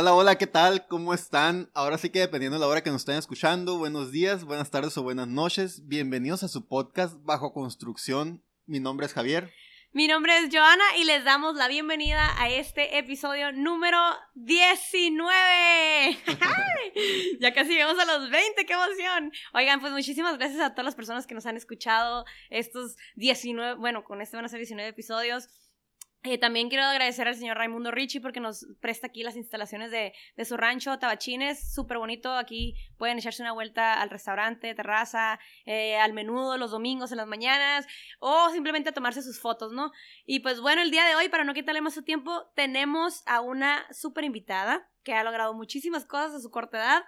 Hola, hola, ¿qué tal? ¿Cómo están? Ahora sí que dependiendo de la hora que nos estén escuchando, buenos días, buenas tardes o buenas noches. Bienvenidos a su podcast Bajo Construcción. Mi nombre es Javier. Mi nombre es Joana y les damos la bienvenida a este episodio número 19. ya casi llegamos a los 20, qué emoción. Oigan, pues muchísimas gracias a todas las personas que nos han escuchado estos 19, bueno, con este van a ser 19 episodios. Eh, también quiero agradecer al señor Raimundo Ricci porque nos presta aquí las instalaciones de, de su rancho, Tabachines, súper bonito. Aquí pueden echarse una vuelta al restaurante, terraza, eh, al menudo los domingos en las mañanas o simplemente tomarse sus fotos, ¿no? Y pues bueno, el día de hoy, para no quitarle más su tiempo, tenemos a una súper invitada que ha logrado muchísimas cosas a su corta edad.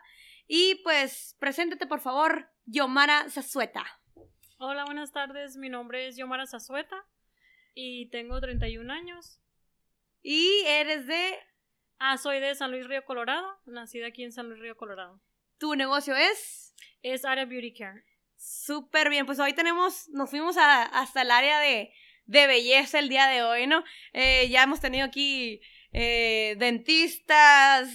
Y pues, preséntate por favor, Yomara Zazueta. Hola, buenas tardes. Mi nombre es Yomara Zazueta y tengo 31 años. Y eres de... Ah, soy de San Luis Río Colorado, nacida aquí en San Luis Río Colorado. ¿Tu negocio es? Es Área Beauty Care. Súper bien, pues hoy tenemos, nos fuimos a, hasta el área de, de belleza el día de hoy, ¿no? Eh, ya hemos tenido aquí eh, dentistas,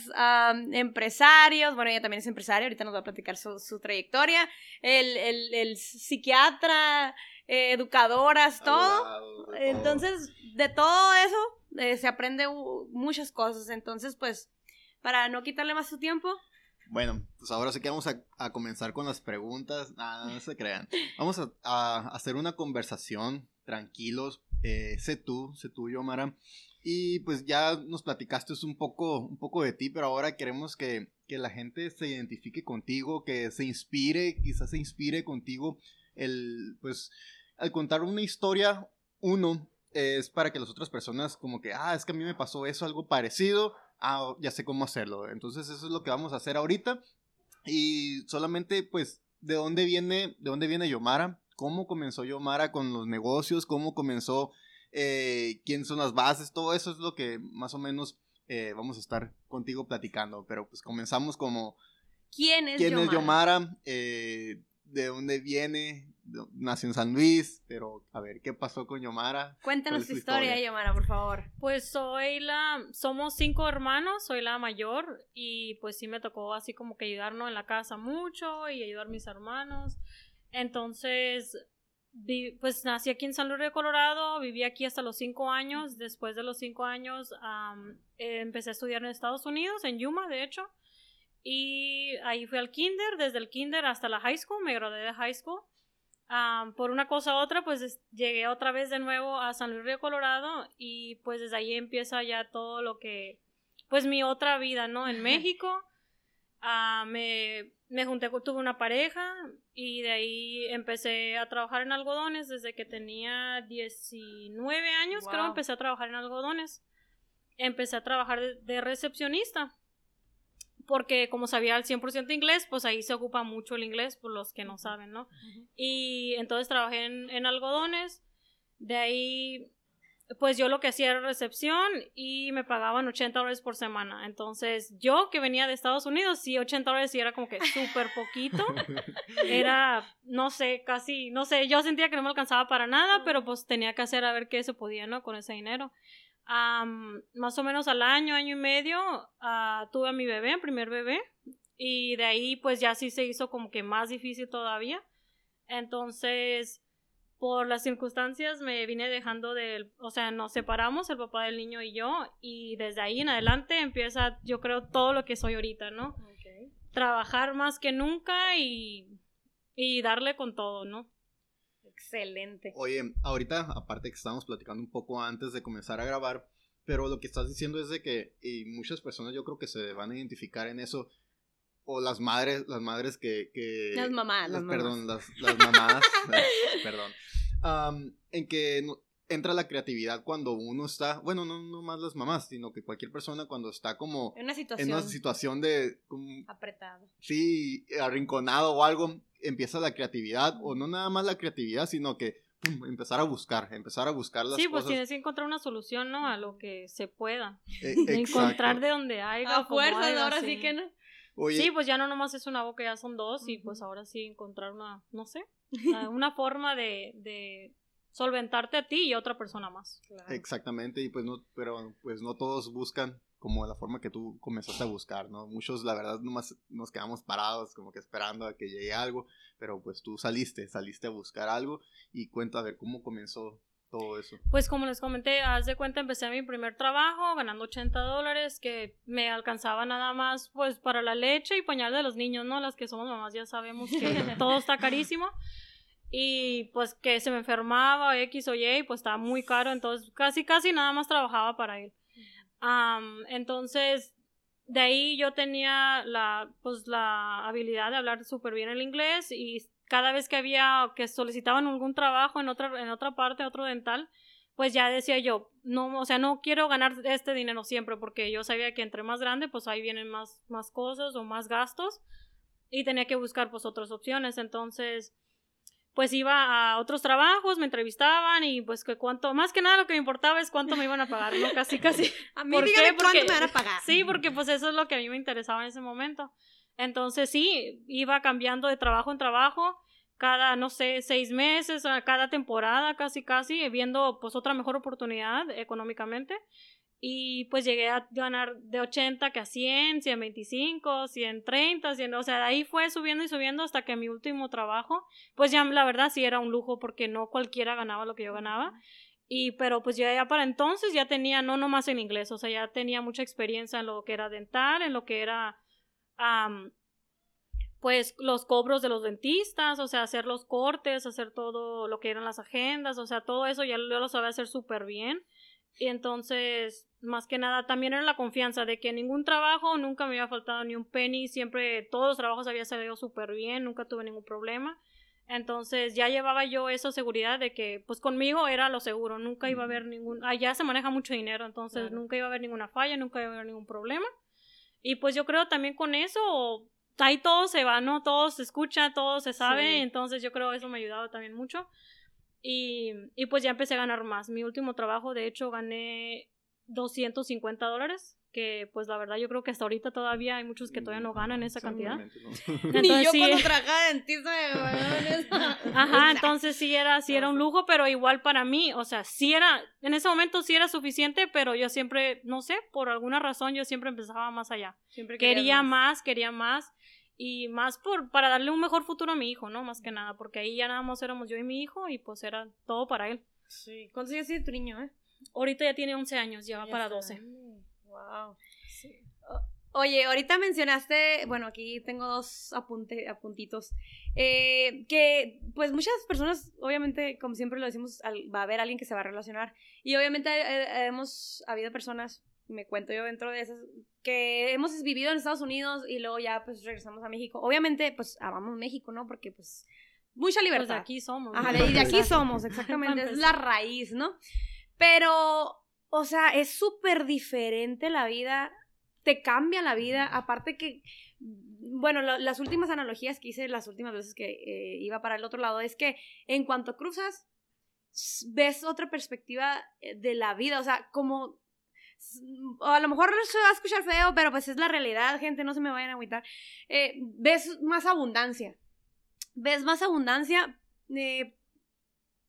empresarios, bueno, ella también es empresaria, ahorita nos va a platicar su, su trayectoria, el, el, el psiquiatra, eh, educadoras, todo. Entonces, de todo eso eh, se aprende muchas cosas. Entonces, pues, para no quitarle más su tiempo. Bueno, pues ahora sí que vamos a, comenzar con las preguntas. Ah, no, se crean. Vamos a, hacer una conversación tranquilos. Eh, sé tú, sé tú, Yomara. Y pues ya nos platicaste un poco, un poco de ti, pero ahora queremos que, que la gente se identifique contigo, que se inspire, quizás se inspire contigo el, pues, al contar una historia, uno, es para que las otras personas como que, ah, es que a mí me pasó eso, algo parecido, ah, ya sé cómo hacerlo. Entonces eso es lo que vamos a hacer ahorita. Y solamente, pues, ¿de dónde viene, de dónde viene Yomara? ¿Cómo comenzó Yomara con los negocios? ¿Cómo comenzó? Eh, ¿Quiénes son las bases? Todo eso es lo que más o menos eh, vamos a estar contigo platicando. Pero pues comenzamos como... ¿Quién es ¿Quién Yomara? Es Yomara? Eh, ¿De dónde viene? nació en San Luis, pero a ver, ¿qué pasó con Yomara? Cuéntanos tu historia, Yomara, por favor. Pues soy la, somos cinco hermanos, soy la mayor y pues sí me tocó así como que ayudarnos en la casa mucho y ayudar a mis hermanos. Entonces, pues nací aquí en San Luis de Colorado, viví aquí hasta los cinco años. Después de los cinco años empecé a estudiar en Estados Unidos, en Yuma, de hecho. Y ahí fui al kinder, desde el kinder hasta la high school, me gradué de high school por una cosa u otra, pues llegué otra vez de nuevo a San Luis Río Colorado y pues desde ahí empieza ya todo lo que, pues mi otra vida, ¿no? En México. me, me junté, tuve una pareja y de ahí empecé a trabajar en algodones desde que tenía 19 años, creo, empecé a trabajar en algodones. Empecé a trabajar de recepcionista porque como sabía al 100% inglés, pues ahí se ocupa mucho el inglés por los que no saben, ¿no? Y entonces trabajé en, algodones, de ahí, pues yo lo que hacía era recepción y me pagaban 80 dólares por semana. Entonces yo que venía de Estados Unidos, sí, 80 dólares sí era como que súper poquito. Era, no sé, casi, no sé, yo sentía que no me alcanzaba para nada, pero pues tenía que hacer a ver qué se podía, ¿no? Con ese dinero más o menos al año, año y medio, uh, tuve a mi bebé, primer bebé, y de ahí pues ya sí se hizo como que más difícil todavía. Entonces, por las circunstancias me vine dejando de, o sea, nos separamos, el papá del niño y yo, y desde ahí en adelante empieza, yo creo, todo lo que soy ahorita, ¿no? Trabajar más que nunca y, y darle con todo, ¿no? Excelente. Oye, ahorita, aparte que estábamos platicando un poco antes de comenzar a grabar, pero lo que estás diciendo es de que, y muchas personas yo creo que se van a identificar en eso, o las madres, las madres que... que las mamás, las, perdón, Las, las mamás, perdón, en que entra la creatividad cuando uno está, bueno, no, no más las mamás, sino que cualquier persona cuando está como en una situación, en una situación de... apretado. Sí, arrinconado o algo, empieza la creatividad, o no nada más la creatividad, sino que empezar a buscar, empezar a buscar las sí, pues tienes que encontrar una solución, ¿no? A lo que se pueda. E, encontrar de donde haya. A fuerza, ahora sí que no. sí, pues ya no nomás es una boca, ya son dos, y pues ahora sí encontrar una, no sé, una forma de, de solventarte a ti y a otra persona más. Exactamente, y pues no, pero pues no todos buscan como la forma que tú comenzaste a buscar, ¿no? Muchos, la verdad, nomás nos quedamos parados, como que esperando a que llegue algo, pero pues tú saliste, saliste a buscar algo y cuenta a ver cómo comenzó todo eso. Pues como les comenté, haz de cuenta, empecé mi primer trabajo ganando 80 dólares, que me alcanzaba nada más pues para la leche y pañal de los niños, ¿no? Las que somos mamás ya sabemos que todo está carísimo. Y pues que se me enfermaba X o Y, pues estaba muy caro, entonces casi casi nada más trabajaba para él. Entonces, de ahí yo tenía la, pues, la habilidad de hablar súper bien el inglés y cada vez que había, que solicitaban algún trabajo en otra, en otra parte, otro dental, pues ya decía yo, no, o sea, no quiero ganar este dinero siempre porque yo sabía que entre más grande, pues ahí vienen más, más cosas o más gastos y tenía que buscar pues otras opciones. Entonces, pues iba a otros trabajos, me entrevistaban y pues que cuánto, más que nada lo que me importaba es cuánto me iban a pagar, ¿no? Casi, casi. A mí dígame cuánto me van a pagar. Sí, porque pues eso es lo que a mí me interesaba en ese momento. Entonces sí, iba cambiando de trabajo en trabajo, cada, no sé, seis meses, cada temporada, casi, casi, viendo pues otra mejor oportunidad económicamente. Y pues llegué a ganar de 80 que a 100, 125, 130, 100, o sea, de ahí fue subiendo y subiendo hasta que mi último trabajo, pues ya la verdad sí era un lujo porque no cualquiera ganaba lo que yo ganaba. Y pero pues ya, ya para entonces ya tenía, no nomás en inglés, o sea, ya tenía mucha experiencia en lo que era dental, en lo que era pues los cobros de los dentistas, o sea, hacer los cortes, hacer todo lo que eran las agendas, o sea, todo eso ya yo lo sabía hacer súper bien. Y entonces, más que nada, también era la confianza de que ningún trabajo nunca me había faltado ni un penny, siempre todos los trabajos había salido súper bien, nunca tuve ningún problema. Entonces ya llevaba yo esa seguridad de que pues conmigo era lo seguro, nunca iba a haber ningún, allá se maneja mucho dinero, entonces nunca iba a haber ninguna falla, nunca iba a haber ningún problema. Y pues yo creo también con eso, ahí todo se va, ¿no? Todo se escucha, todo se sabe, entonces yo creo eso me ha ayudado también mucho. Y, y pues ya empecé a ganar más. Mi último trabajo, de hecho, gané 250 dólares que pues la verdad yo creo que hasta ahorita todavía hay muchos que todavía no ganan esa cantidad. Ni yo cuando trabajaba dentista Ajá, entonces sí era, sí era un lujo, pero igual para mí, o sea, sí era, en ese momento sí era suficiente, pero yo siempre, no sé, por alguna razón yo siempre empezaba más allá. Siempre quería más. quería más y más por para darle un mejor futuro a mi hijo, ¿no? Más que nada, porque ahí ya nada más éramos yo y mi hijo y pues era todo para él. Sí. ¿Cuántos años tiene tu niño, eh? Ahorita ya tiene 11 años, ya va para 12. Wow. Oye, ahorita mencionaste, bueno, aquí tengo dos apunte, apuntitos, eh, que pues muchas personas, obviamente, como siempre lo decimos, va a haber alguien que se va a relacionar. Y obviamente eh, hemos habido personas, me cuento yo dentro de esas, que hemos vivido en Estados Unidos y luego ya pues regresamos a México. Obviamente, pues amamos México, ¿no? Porque pues mucha pues, libertad. de aquí somos. Ajá, de, de aquí somos, exactamente. es la raíz, ¿no? Pero o sea, es súper diferente la vida, te cambia la vida, aparte que, bueno, las últimas analogías que hice las últimas veces que eh, iba para el otro lado es que en cuanto cruzas, ves otra perspectiva eh, de la vida, o sea, como a lo mejor se va a escuchar feo, pero pues es la realidad, gente, no se me vayan a agüitar. Eh, ves más abundancia. Ves más abundancia.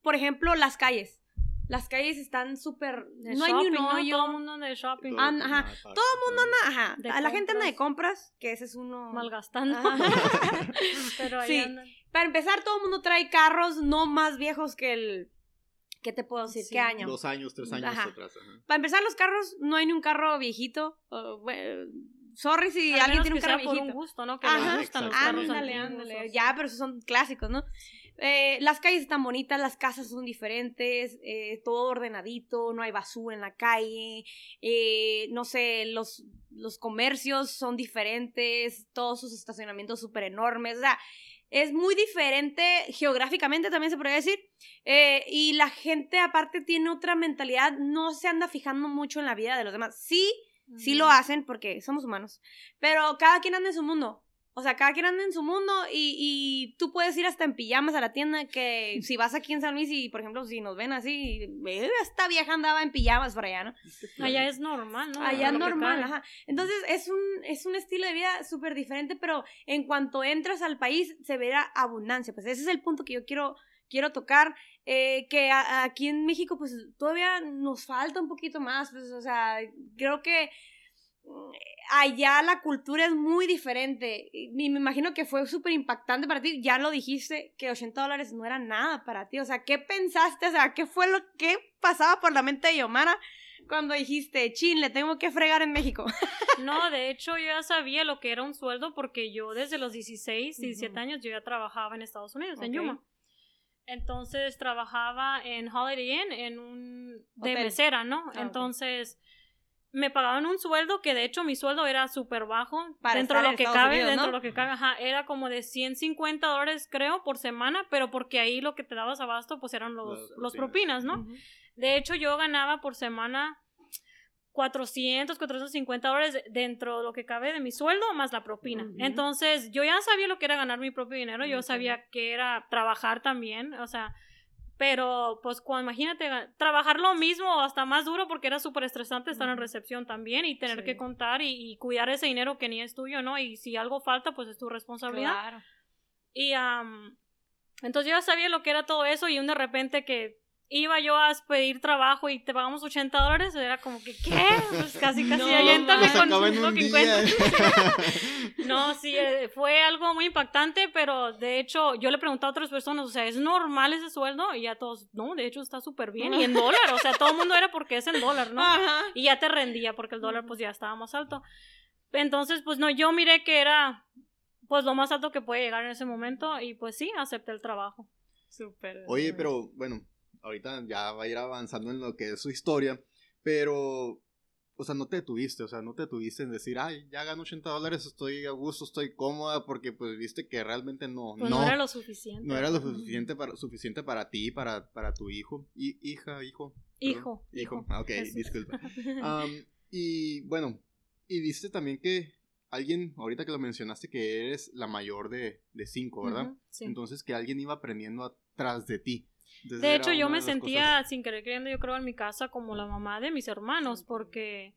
por ejemplo, las calles. Las calles están súper. No hay ni un hoyo. Todo el mundo anda de shopping. ajá. Todo el mundo anda. Ajá. la gente anda de compras, que ese es uno. Malgastando. Pero ahí sí. Para empezar, todo el mundo trae carros no más viejos que el. ¿Qué te puedo decir? ¿Qué año? Dos años, tres años atrás. Para empezar, los carros, no hay ni un carro viejito. sorry si alguien tiene un carro viejito. por un gusto, ¿no? Que ajá. gustan los carros ándale, ándale. Ya, pero esos son clásicos, ¿no? Eh, las calles están bonitas, las casas son diferentes, eh, todo ordenadito, no hay basura en la calle, eh, no sé, los, los comercios son diferentes, todos sus estacionamientos súper enormes, o sea, es muy diferente geográficamente también se podría decir, y la gente aparte tiene otra mentalidad, no se anda fijando mucho en la vida de los demás, sí, sí lo hacen porque somos humanos, pero cada quien anda en su mundo. O sea, cada quien anda en su mundo y, y, tú puedes ir hasta en pijamas a la tienda que si vas aquí en San Luis y, por ejemplo, si nos ven así, esta vieja andaba en pijamas por allá, ¿no? Allá es normal, ¿no? Allá es normal, ajá. Entonces, es un, es un estilo de vida súper diferente, pero en cuanto entras al país se verá abundancia. Pues ese es el punto que yo quiero, quiero tocar, eh, que aquí en México, pues todavía nos falta un poquito más, pues, o sea, creo que allá la cultura es muy diferente. Me, me imagino que fue súper impactante para ti. Ya lo dijiste, que 80 dólares no era nada para ti. O sea, ¿qué pensaste? O sea, ¿qué fue lo que pasaba por la mente de Yomara cuando dijiste, chin, le tengo que fregar en México? No, de hecho yo ya sabía lo que era un sueldo porque yo desde los 16, 17 años yo ya trabajaba en Estados Unidos, en Yuma. Entonces trabajaba en Holiday Inn, en un... de mesera, ¿no? Ah, Entonces me pagaban un sueldo que de hecho mi sueldo era súper bajo dentro de lo que cabe, dentro de lo que cabe, ajá, era como de 150 dólares creo por semana, pero porque ahí lo que te dabas abasto pues eran los, los propinas, ¿no? De hecho yo ganaba por semana 400, 450 dólares dentro de lo que cabe de mi sueldo más la propina. Entonces yo ya sabía lo que era ganar mi propio dinero, yo sabía que era trabajar también, o sea, pero, pues, cuando imagínate trabajar lo mismo o hasta más duro porque era súper estresante estar en recepción también y tener que contar y, cuidar ese dinero que ni es tuyo, ¿no? Y si algo falta, pues es tu responsabilidad. Claro. Y, entonces yo ya sabía lo que era todo eso y un de repente que iba yo a pedir trabajo y te pagamos 80 dólares, era como que, ¿qué? Pues casi, casi, no, con lo que no, sí, eh, fue algo muy impactante, pero de hecho, yo le pregunté a otras personas, o sea, ¿es normal ese sueldo? Y ya todos, no, de hecho está súper bien, y en dólar, o sea, todo el mundo era porque es en dólar, ¿no? Y ya te rendía, porque el dólar pues ya estaba más alto. Entonces, pues no, yo miré que era, pues lo más alto que puede llegar en ese momento, y pues sí, acepté el trabajo. Súper. Oye, pero bueno, ahorita ya va a ir avanzando en lo que es su historia, pero, o sea, no te detuviste, o sea, no te detuviste en decir, ay, ya gano 80 dólares, estoy a gusto, estoy cómoda, porque pues viste que realmente no, pues no, era lo suficiente. No era lo suficiente para, suficiente para ti, para, para tu hijo, y, hija, hijo. Hijo. Hijo, ah, ok, disculpa. y bueno, y viste también que alguien, ahorita que lo mencionaste, que eres la mayor de, de cinco, ¿verdad? sí. Entonces que alguien iba aprendiendo atrás de ti de hecho, yo me sentía, sin querer creyendo, yo creo en mi casa como la mamá de mis hermanos, porque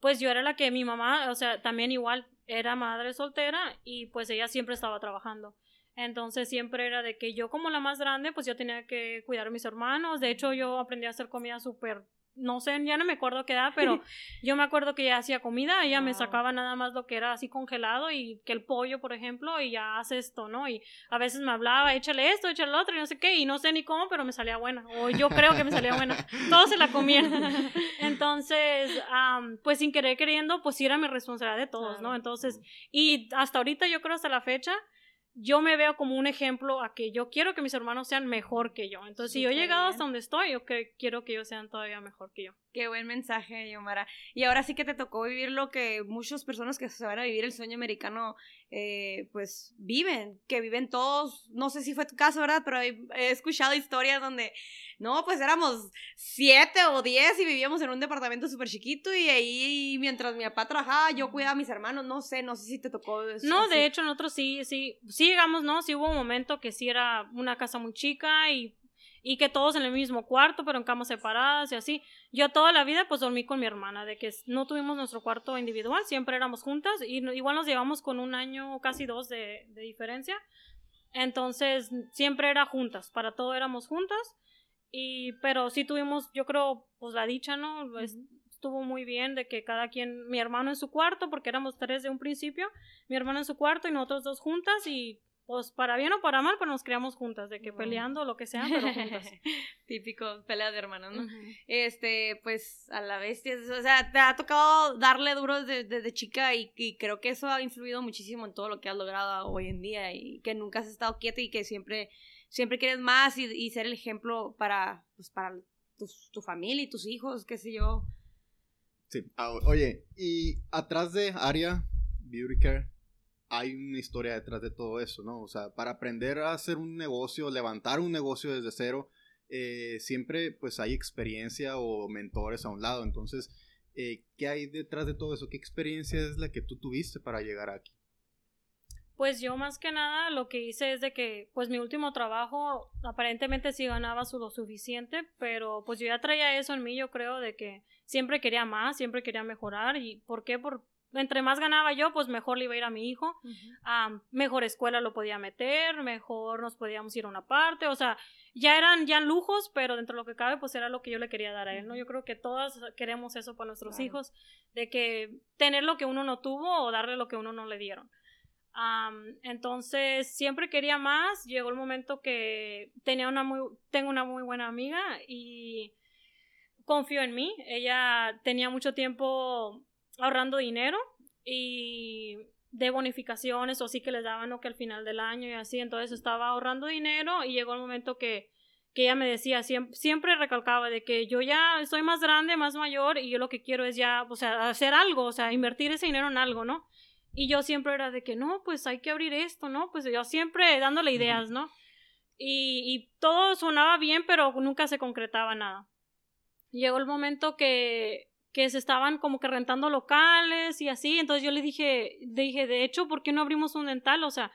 pues yo era la que mi mamá, o sea, también igual era madre soltera y pues ella siempre estaba trabajando. Entonces siempre era de que yo como la más grande, pues yo tenía que cuidar a mis hermanos. De hecho, yo aprendí a hacer comida súper no sé, ya no me acuerdo qué edad, pero yo me acuerdo que ella hacía comida, ella me sacaba nada más lo que era así congelado y que el pollo, por ejemplo, y ya hace esto, ¿no? Y a veces me hablaba, échale esto, échale lo otro, y no sé qué, y no sé ni cómo, pero me salía buena, o yo creo que me salía buena, todos se la comían. Entonces, pues sin querer queriendo, pues sí era mi responsabilidad de todos, ¿no? Entonces, y hasta ahorita yo creo hasta la fecha, yo me veo como un ejemplo a que yo quiero que mis hermanos sean mejor que yo. Entonces, si yo he llegado hasta donde estoy, yo que quiero que ellos sean todavía mejor que yo. Qué buen mensaje, Yomara. Y ahora sí que te tocó vivir lo que muchas personas que se van a vivir el sueño americano, eh, pues viven, que viven todos, no sé si fue tu caso, ¿verdad? Pero he, escuchado historias donde, no, pues éramos siete o diez y vivíamos en un departamento súper chiquito y ahí mientras mi papá trabajaba yo cuidaba a mis hermanos, no sé, no sé si te tocó. Eso, no, de hecho nosotros sí, sí, sí llegamos, ¿no? Sí hubo un momento que sí era una casa muy chica y y que todos en el mismo cuarto, pero en camas separadas y así. Yo toda la vida pues dormí con mi hermana, de que no tuvimos nuestro cuarto individual, siempre éramos juntas y igual nos llevamos con un año, casi dos de, diferencia. Entonces siempre era juntas, para todo éramos juntas. Y, pero sí tuvimos, yo creo, pues la dicha, ¿no? Estuvo muy bien de que cada quien, mi hermano en su cuarto, porque éramos tres de un principio, mi hermano en su cuarto y nosotros dos juntas y pues para bien o para mal, pero nos criamos juntas, de que peleando lo que sea, pero juntas. Típico, pelea de hermanos, ¿no? Este, pues a la bestia, o sea, te ha tocado darle duro desde, chica y, creo que eso ha influido muchísimo en todo lo que has logrado hoy en día y que nunca has estado quieta y que siempre, siempre quieres más y, ser el ejemplo para, pues, para tu familia y tus hijos, qué sé yo. Sí, ah, oye, y atrás de Aria Beauty Care, hay una historia detrás de todo eso, ¿no? O sea, para aprender a hacer un negocio, levantar un negocio desde cero, eh, siempre pues hay experiencia o mentores a un lado. Entonces, eh, ¿qué hay detrás de todo eso? ¿Qué experiencia es la que tú tuviste para llegar aquí? Pues yo más que nada lo que hice es de que pues mi último trabajo aparentemente sí ganaba lo suficiente, pero pues yo ya traía eso en mí, yo creo de que siempre quería más, siempre quería mejorar y ¿por qué? Por, entre más ganaba yo, pues mejor le iba a ir a mi hijo, mejor escuela lo podía meter, mejor nos podíamos ir a una parte, o sea, ya eran ya lujos, pero dentro de lo que cabe, pues era lo que yo le quería dar a él, ¿no? Yo creo que todas queremos eso para nuestros hijos, de que tener lo que uno no tuvo o darle lo que uno no le dieron. entonces, siempre quería más, llegó el momento que tenía una muy, tengo una muy buena amiga y confió en mí, ella tenía mucho tiempo ahorrando dinero y de bonificaciones o sí que les daban o que al final del año y así, entonces estaba ahorrando dinero y llegó el momento que, que ella me decía, siempre, siempre recalcaba de que yo ya soy más grande, más mayor y yo lo que quiero es ya, o sea, hacer algo, o sea, invertir ese dinero en algo, ¿no? Y yo siempre era de que no, pues hay que abrir esto, ¿no? Pues yo siempre dándole ideas, ¿no? Y, y todo sonaba bien, pero nunca se concretaba nada. Llegó el momento que que se estaban como que rentando locales y así. Entonces yo le dije, dije, de hecho, ¿por qué no abrimos un dental? O sea,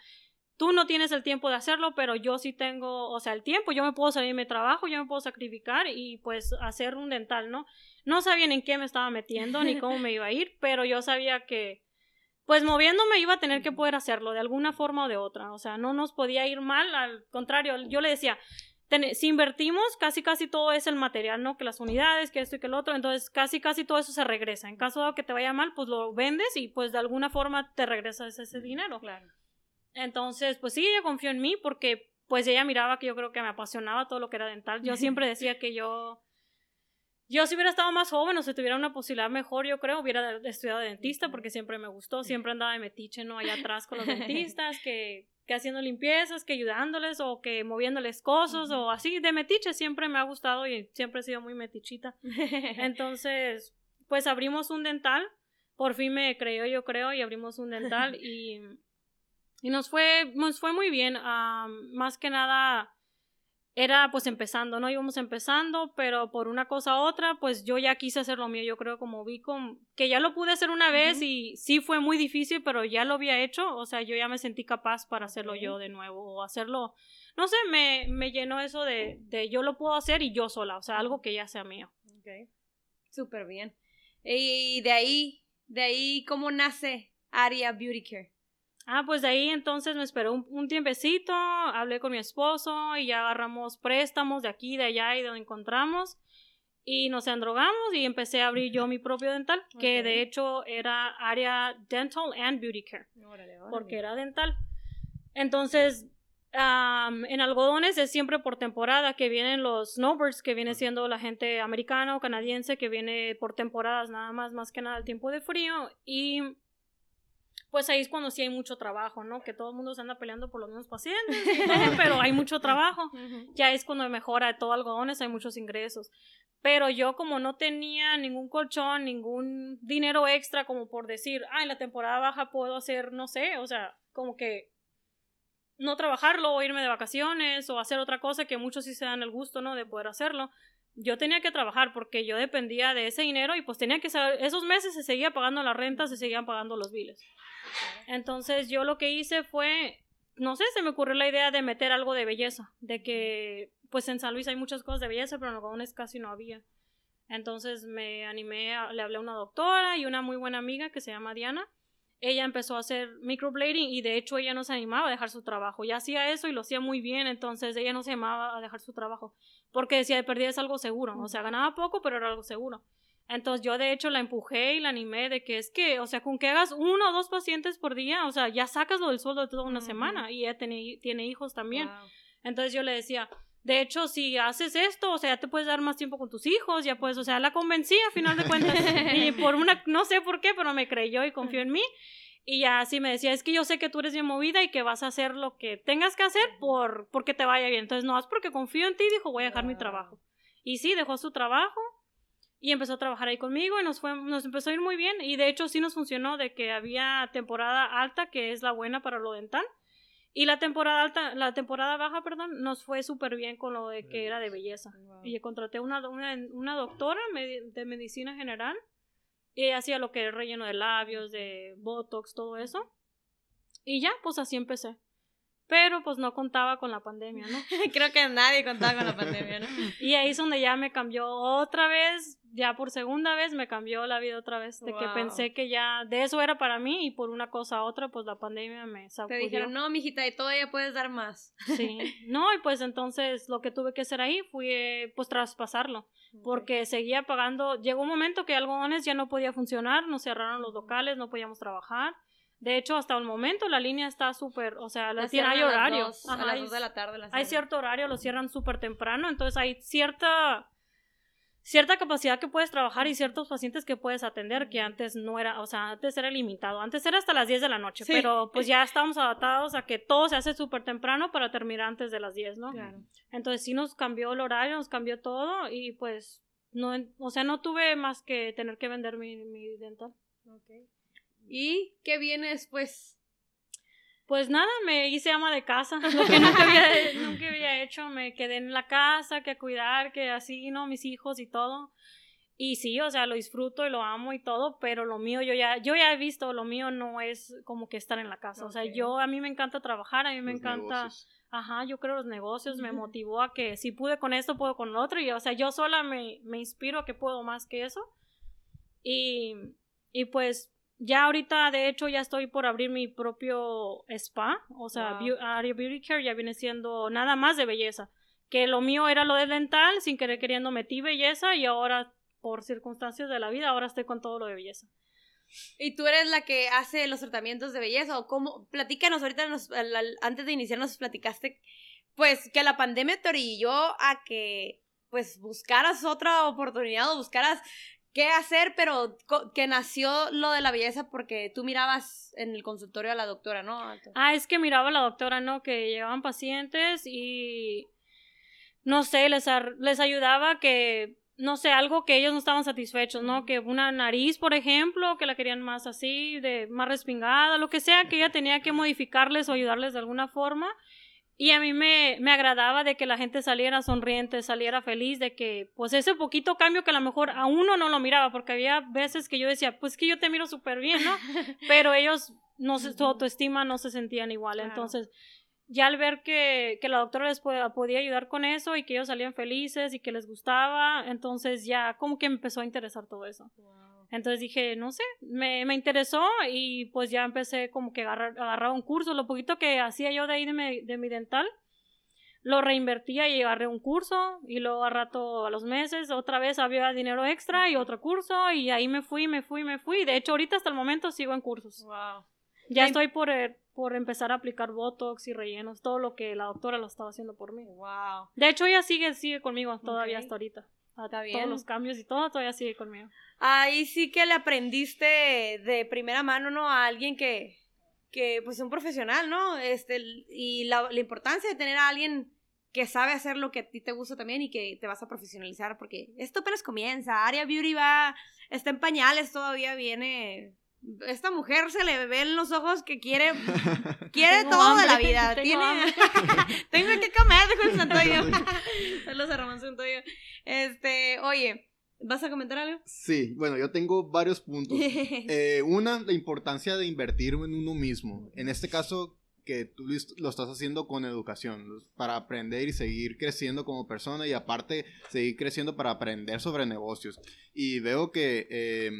tú no tienes el tiempo de hacerlo, pero yo sí tengo, o sea, el tiempo, yo me puedo salir de mi trabajo, yo me puedo sacrificar y pues hacer un dental, ¿no? No sabían en qué me estaba metiendo ni cómo me iba a ir, pero yo sabía que pues moviéndome iba a tener que poder hacerlo de alguna forma o de otra, o sea, no nos podía ir mal, al contrario, yo le decía, si invertimos, casi casi todo es el material, ¿no? Que las unidades, que esto y que el otro, entonces casi casi todo eso se regresa. En caso de que te vaya mal, pues lo vendes y pues de alguna forma te regresas ese dinero. Claro. Entonces, pues sí, ella confió en mí porque pues ella miraba que yo creo que me apasionaba todo lo que era dental. Yo siempre decía que yo yo si hubiera estado más joven o si tuviera una posibilidad mejor, yo creo, hubiera estudiado de dentista porque siempre me gustó, siempre andaba de metiche, ¿no? Allá atrás con los dentistas, que que haciendo limpiezas, que ayudándoles o que moviéndoles cosas o así de metiche siempre me ha gustado y siempre he sido muy metichita. Entonces, pues abrimos un dental, por fin me creyó yo creo y abrimos un dental y, y nos fue nos fue muy bien, más que nada era pues empezando, ¿no? Íbamos empezando, pero por una cosa u otra, pues yo ya quise hacer lo mío, yo creo como vi con, que ya lo pude hacer una vez y sí fue muy difícil, pero ya lo había hecho, o sea, yo ya me sentí capaz para hacerlo yo de nuevo o hacerlo, no sé, me, me llenó eso de, de, yo lo puedo hacer y yo sola, o sea, algo que ya sea mío. Ok, súper bien. Y de ahí, de ahí, ¿cómo nace Aria Beauty Care? Ah, pues de ahí entonces me esperó un, tiempecito, hablé con mi esposo y ya agarramos préstamos de aquí, de allá y de donde encontramos y nos endrogamos y empecé a abrir yo mi propio dental, que de hecho era área dental and beauty care, porque era dental. Entonces, en algodones es siempre por temporada que vienen los snowbirds, que viene siendo la gente americana o canadiense que viene por temporadas nada más, más que nada el tiempo de frío y pues ahí es cuando sí hay mucho trabajo, ¿no? Que todo el mundo se anda peleando por los mismos pacientes, pero hay mucho trabajo. Ya es cuando mejora todo algodones, hay muchos ingresos. Pero yo como no tenía ningún colchón, ningún dinero extra como por decir, ah, en la temporada baja puedo hacer, no sé, o sea, como que no trabajarlo o irme de vacaciones o hacer otra cosa que muchos sí se dan el gusto, ¿no? De poder hacerlo. Yo tenía que trabajar porque yo dependía de ese dinero y pues tenía que saber, esos meses se seguía pagando la renta, se seguían pagando los biles. Entonces yo lo que hice fue, no sé, se me ocurrió la idea de meter algo de belleza, de que pues en San Luis hay muchas cosas de belleza, pero en algodones casi no había. Entonces me animé, le hablé a una doctora y una muy buena amiga que se llama Diana. Ella empezó a hacer microblading y de hecho ella no se animaba a dejar su trabajo. Ya hacía eso y lo hacía muy bien, entonces ella no se animaba a dejar su trabajo porque decía de perdida es algo seguro. O sea, ganaba poco, pero era algo seguro. Entonces yo de hecho la empujé y la animé de que es que, o sea, con que hagas uno o dos pacientes por día, o sea, ya sacas lo del sueldo de toda una semana y ella tiene, tiene hijos también. Entonces yo le decía, de hecho, si haces esto, o sea, ya te puedes dar más tiempo con tus hijos, ya puedes, o sea, la convencí a final de cuentas y por una, no sé por qué, pero me creyó y confió en mí. Y ya así me decía, es que yo sé que tú eres bien movida y que vas a hacer lo que tengas que hacer por porque te vaya bien. Entonces, no, es porque confío en ti, dijo, voy a dejar mi trabajo. Y sí, dejó su trabajo y empezó a trabajar ahí conmigo y nos fue nos empezó a ir muy bien. Y de hecho sí nos funcionó de que había temporada alta que es la buena para lo dental y la temporada alta la temporada baja perdón nos fue súper bien con lo de que era de belleza. Y contraté una, una, una doctora de medicina general y hacía lo que era relleno de labios de botox todo eso. Y ya pues así empecé pero pues no contaba con la pandemia, ¿no? Creo que nadie contaba con la pandemia, ¿no? y ahí es donde ya me cambió otra vez, ya por segunda vez me cambió la vida otra vez, de que pensé que ya de eso era para mí y por una cosa a otra pues la pandemia me sacudió. Te dijeron, no, mijita, y todavía puedes dar más. sí, no, y pues entonces lo que tuve que hacer ahí fue pues traspasarlo, porque seguía pagando, llegó un momento que algodones ya no podía funcionar, nos cerraron los locales, no podíamos trabajar de hecho, hasta el momento la línea está súper, o sea, la tiene, hay horario. a las 2 de la tarde. hay cierto horario, lo cierran súper temprano, entonces hay cierta cierta capacidad que puedes trabajar y ciertos pacientes que puedes atender que antes no era, o sea, antes era limitado, antes era hasta las 10 de la noche, pero pues ya estamos adaptados a que todo se hace súper temprano para terminar antes de las 10, ¿no? Claro. Entonces sí nos cambió el horario, nos cambió todo y pues no, o sea, no tuve más que tener que vender mi, mi dental. Okay. ¿Y qué viene después? Pues nada, me hice ama de casa, lo que nunca había, nunca había hecho, me quedé en la casa, que a cuidar, que así, ¿no? Mis hijos y todo. Y sí, o sea, lo disfruto y lo amo y todo, pero lo mío yo ya, yo ya he visto, lo mío no es como que estar en la casa. O sea, yo, a mí me encanta trabajar, a mí me encanta, ajá, yo creo los negocios, me motivó a que si pude con esto, puedo con lo otro. Y, o sea, yo sola me, me inspiro a que puedo más que eso. Y, y pues ya ahorita, de hecho, ya estoy por abrir mi propio spa, o sea, Area Beauty Care ya viene siendo nada más de belleza. Que lo mío era lo de dental, sin querer queriendo metí belleza y ahora, por circunstancias de la vida, ahora estoy con todo lo de belleza. ¿Y tú eres la que hace los tratamientos de belleza o cómo? Platícanos, ahorita antes de iniciar nos platicaste, pues, que la pandemia te orilló a que, pues, buscaras otra oportunidad o buscaras qué hacer, pero que nació lo de la belleza porque tú mirabas en el consultorio a la doctora, ¿no? Ah, es que miraba a la doctora, ¿no? Que llegaban pacientes y no sé, les, les ayudaba que, no sé, algo que ellos no estaban satisfechos, ¿no? Que una nariz, por ejemplo, que la querían más así, de más respingada, lo que sea, que ella tenía que modificarles o ayudarles de alguna forma. Y a mí me, me, agradaba de que la gente saliera sonriente, saliera feliz, de que pues ese poquito cambio que a lo mejor a uno no lo miraba, porque había veces que yo decía, pues que yo te miro súper bien, ¿no? Pero ellos, no se, su autoestima no se sentían igual. Entonces, ya al ver que, que la doctora les podía ayudar con eso y que ellos salían felices y que les gustaba, entonces ya como que empezó a interesar todo eso. Entonces dije, no sé, me, me, interesó y pues ya empecé como que agarrar, agarrar un curso. Lo poquito que hacía yo de ahí de mi, de mi dental, lo reinvertía y agarré un curso y luego a rato a los meses otra vez había dinero extra y otro curso y ahí me fui, me fui, me fui. De hecho, ahorita hasta el momento sigo en cursos. Wow. Ya estoy por, eh, por empezar a aplicar Botox y rellenos, todo lo que la doctora lo estaba haciendo por mí. Wow. De hecho, ella sigue, sigue conmigo todavía hasta ahorita. Está bien. Todos los cambios y todo todavía sigue conmigo. Ahí sí que le aprendiste de primera mano, ¿no? A alguien que, que pues, es un profesional, ¿no? Este, y la, la importancia de tener a alguien que sabe hacer lo que a ti te gusta también y que te vas a profesionalizar, porque esto apenas comienza. Aria Beauty va, está en pañales, todavía viene esta mujer se le ve en los ojos que quiere quiere todo de la vida. Tengo, Tiene... tengo que comer, dijo el Santoyo. Saludos a Ramón Santoyo. Este, oye, ¿vas a comentar algo? Sí, bueno, yo tengo varios puntos. Eh, una, la importancia de invertir en uno mismo. En este caso, que tú lo estás haciendo con educación, para aprender y seguir creciendo como persona y aparte seguir creciendo para aprender sobre negocios. Y veo que... Eh,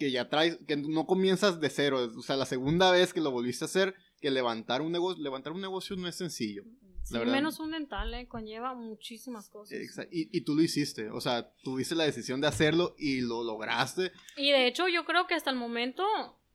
que ya traes, que no comienzas de cero, o sea, la segunda vez que lo volviste a hacer, que levantar un negocio, levantar un negocio no es sencillo. menos un dental, eh, conlleva muchísimas cosas. Y, y, tú lo hiciste, o sea, tuviste la decisión de hacerlo y lo lograste. Y de hecho yo creo que hasta el momento,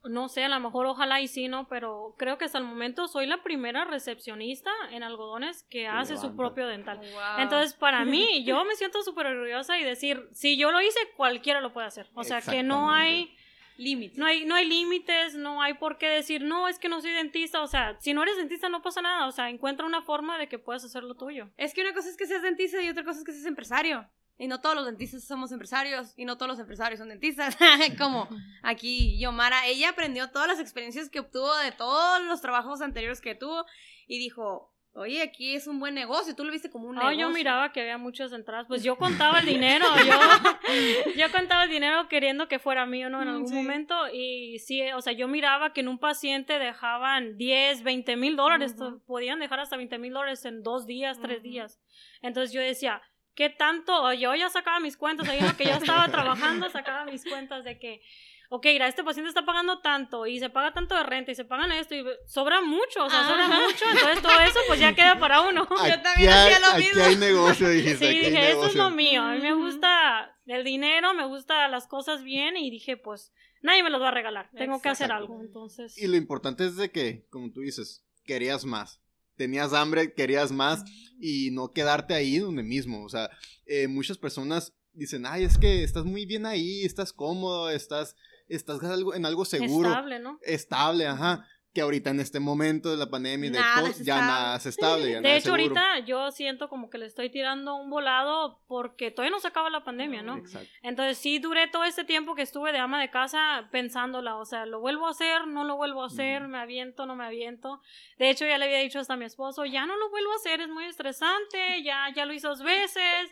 no sé, a lo mejor ojalá y sí, ¿no? Pero creo que hasta el momento soy la primera recepcionista en algodones que hace su propio dental. Entonces, para mí, yo me siento súper orgullosa y decir, si yo lo hice, cualquiera lo puede hacer. O sea, que no hay límites. No hay, no hay límites, no hay por qué decir, no, es que no soy dentista. O sea, si no eres dentista no pasa nada. O sea, encuentra una forma de que puedas hacer lo tuyo. Es que una cosa es que seas dentista y otra cosa es que seas empresario. Y no todos los dentistas somos empresarios y no todos los empresarios son dentistas. Como aquí Yomara, ella aprendió todas las experiencias que obtuvo de todos los trabajos anteriores que tuvo y dijo, oye, aquí es un buen negocio, tú lo viste como un Ah, negocio. yo miraba que había muchas entradas. Pues yo contaba el dinero. Yo, yo contaba el dinero queriendo que fuera mío, ¿no? En algún sí. momento. Y sí, o sea, yo miraba que en un paciente dejaban 10, 20 mil dólares. Ujú. Podían dejar hasta 20 mil dólares en dos días, tres Ujú. días. Entonces yo decía, ¿qué tanto? Yo ya sacaba mis cuentas. Ahí en lo que yo estaba trabajando, sacaba mis cuentas de que. Ok, mira, este paciente está pagando tanto y se paga tanto de renta y se pagan esto y sobra mucho, o sea, sobra Ajá. mucho, entonces todo eso pues ya queda para uno. Aquí también hay- hacía lo aquí mismo. hay negocio, dijiste. Sí, aquí hay dije, esto es lo mío. A mí me gusta el dinero, me gusta las cosas bien y dije, pues nadie me los va a regalar. Tengo que hacer algo. Entonces, Y lo importante es de que, como tú dices, querías más. Tenías hambre, querías más y no quedarte ahí donde mismo. O sea, eh, muchas personas dicen, ay, es que estás muy bien ahí, estás cómodo, estás, estás en algo seguro, estable, ¿no? estable, ajá. Que ahorita en este momento de la pandemia y de Nada todo, ya nada es estable. ya nada De es hecho, seguro. ahorita yo siento como que le estoy tirando un volado porque todavía no se acaba la pandemia, ¿no? Exacto. Entonces sí duré todo este tiempo que estuve de ama de casa pensándola, o sea, ¿lo vuelvo a hacer? ¿No lo vuelvo a hacer? Ujú. ¿Me aviento? ¿No me aviento? De hecho ya le había dicho hasta a mi esposo, ya no lo vuelvo a hacer, es muy estresante, ya, ya lo hice dos veces,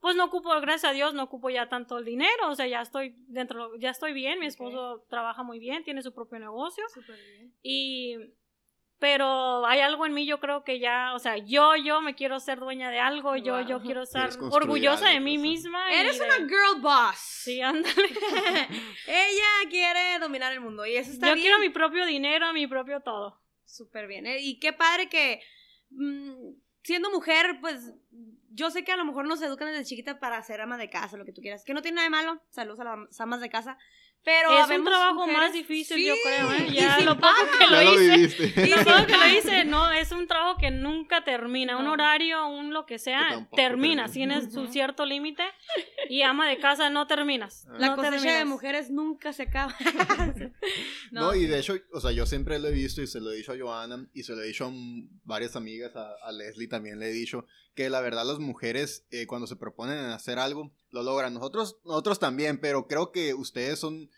pues no ocupo, gracias a Dios, no ocupo ya tanto el dinero, o sea, ya estoy dentro, ya estoy bien, mi esposo trabaja muy bien, tiene su propio negocio y... Pero hay algo en mí, yo creo que ya, o sea, yo, yo me quiero ser dueña de algo, yo, Wow. yo quiero estar orgullosa de mí pues, misma. y Eres de- una girl boss. Sí, ándale. Ella quiere dominar el mundo y eso está Yo bien. quiero mi propio dinero, mi propio todo. Súper bien. ¿eh? Y qué padre que mm, siendo mujer, pues yo sé que a lo mejor nos educan desde chiquita para ser ama de casa, lo que tú quieras. Que no tiene nada de malo. Saludos a las amas de casa. Pero es un trabajo mujeres- más difícil, Sí, yo creo. ¿eh? y Ya lo poco que lo lo hice. viviste. Y todo que lo hice, no, es un trabajo que nunca termina. Un No. horario, un lo que sea, termina. termina. Tienes su Ujú. cierto límite. Y ama de casa no terminas. Ah. La no cosecha de terminas. mujeres nunca se acaba. No, y de hecho, o sea, yo siempre lo he visto y se lo he dicho a Joana y se lo he dicho a varias amigas, a, a Leslie también le he dicho, que la verdad las mujeres eh, cuando se proponen en hacer algo, lo logran. Nosotros, nosotros también, pero creo que ustedes son...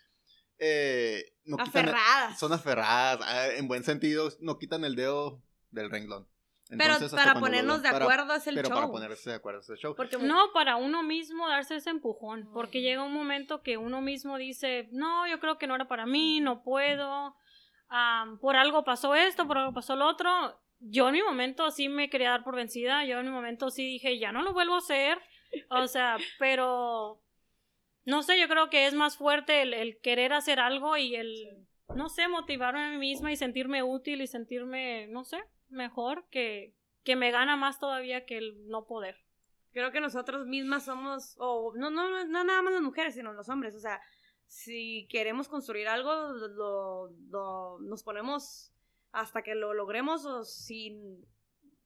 eh, no quitan- Aferradas. son aferradas, ah, en buen sentido, no quitan el dedo del renglón. Pero Entonces, para lo ponernos de para- acuerdo es el pero show. para ponerse de acuerdo es el show. Porque No, para uno mismo darse ese empujón, porque llega un momento que uno mismo dice, no, yo creo que no era para mí, no puedo, por algo pasó esto, por algo pasó lo otro. Yo en mi momento sí me quería dar por vencida, yo en mi momento sí dije, ya no lo vuelvo a hacer, o sea, pero no sé, yo creo que es más fuerte el, el querer hacer algo y el, no sé, motivarme a mí misma y sentirme útil y sentirme, no sé, mejor que, que me gana más todavía que el no poder. creo que nosotros mismas somos, o no, no, no, no nada más las mujeres, sino los hombres, o sea, si queremos construir algo, lo, lo- nos ponemos hasta que lo logremos o sin...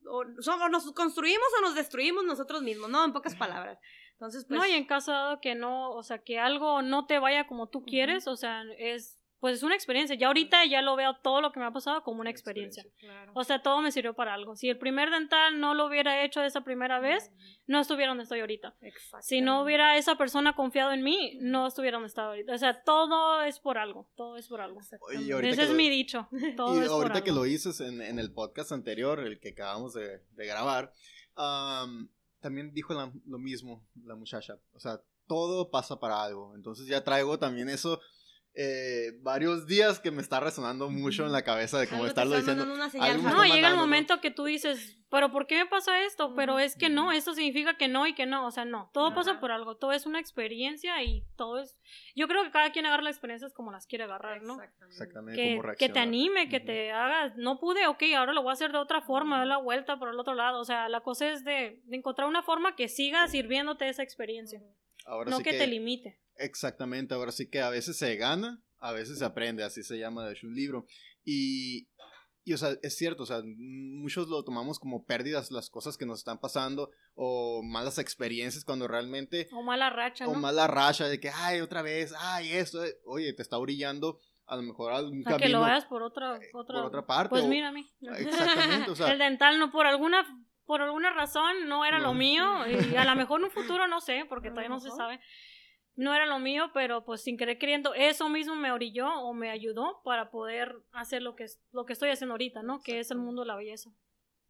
O, nos construimos o nos destruimos nosotros mismos, ¿no? En pocas palabras. Entonces, pues... no, y en caso dado que no, o sea, que algo no te vaya como tú quieres, o sea, es, pues es una experiencia. Ya ahorita ya lo veo todo lo que me ha pasado como una experiencia. Claro. O sea, todo me sirvió para algo. Si el primer dental no lo hubiera hecho esa primera vez, no estuviera donde estoy ahorita. Si no hubiera esa persona confiado en mí, no estuviera donde estaba ahorita. O sea, todo es por algo, todo es por algo. Y Ese es lo- mi dicho. Todo y es por ahorita que algo. lo dices en, en el podcast anterior, el que acabamos de, de grabar, am, también dijo la- lo mismo la muchacha. O sea, todo pasa para algo. Entonces ya traigo también eso. Eh, varios días que me está resonando mucho en la cabeza de cómo estarlo diciendo. No, llega el momento que tú dices, pero ¿por qué me pasa esto? Pero es que no, esto significa que no y que no, o sea, no, todo pasa por algo, todo es una experiencia y todo es, yo creo que cada quien agarra las experiencias como las quiere agarrar, ¿no? Exactamente. Que, cómo que te anime, que te haga, no pude, ok, ahora lo voy a hacer de otra forma, dar la vuelta por el otro lado, o sea, la cosa es de, de encontrar una forma que siga sirviéndote esa experiencia, Ahora no sí que, te limite. Exactamente, ahora sí que a veces se gana, a veces se aprende, así se llama de hecho un libro. Y, y, o sea, es cierto, o sea, muchos lo tomamos como pérdidas las cosas que nos están pasando o malas experiencias cuando realmente, O mala racha, o ¿no? mala racha de que, ay, otra vez, ay, esto, eh", oye, te está orillando a lo mejor a un O sea, que lo camino veas por otra, otra, por otra parte. Pues o- mira a mí. Exactamente, o sea, el dental no por alguna por alguna razón no era No. lo mío y a lo mejor en un futuro no sé porque A todavía no se sabe no era lo mío pero pues sin querer queriendo eso mismo me orilló o me ayudó para poder hacer lo que es- lo que estoy haciendo ahorita no que es el mundo de la belleza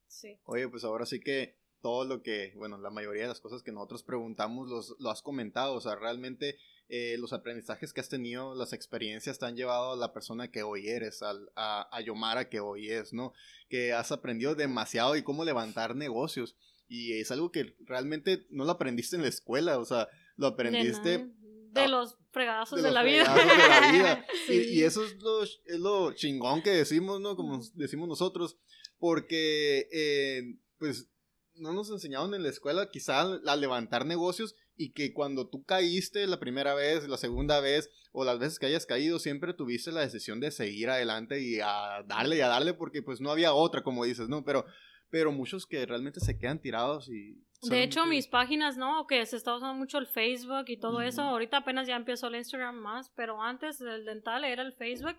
Sí. Oye, pues ahora sí que todo lo que, bueno, la mayoría de las cosas que nosotros preguntamos los, lo has comentado, o sea, realmente eh, los aprendizajes que has tenido, las experiencias te han llevado a la persona que hoy eres, al, a, a Yomara que hoy es, ¿no? Que has aprendido demasiado y cómo levantar negocios. Y es algo que realmente no lo aprendiste en la escuela, o sea, lo aprendiste... De, de ah, los fregadazos de, los la vida. de la vida. Sí. y, y eso es lo, es lo chingón que decimos, ¿no? Como decimos nosotros, porque, eh, pues, no nos enseñaron en la escuela quizá a levantar negocios y que cuando tú caíste la primera vez, la segunda vez o las veces que hayas caído, siempre tuviste la decisión de seguir adelante y a darle y a darle porque pues no había otra, como dices, ¿no? Pero, pero muchos que realmente se quedan tirados y... De hecho, mis páginas, ¿no? Que se está usando mucho el Facebook y todo eso. Ahorita apenas ya empiezo el Instagram más, pero antes del dental era el Facebook.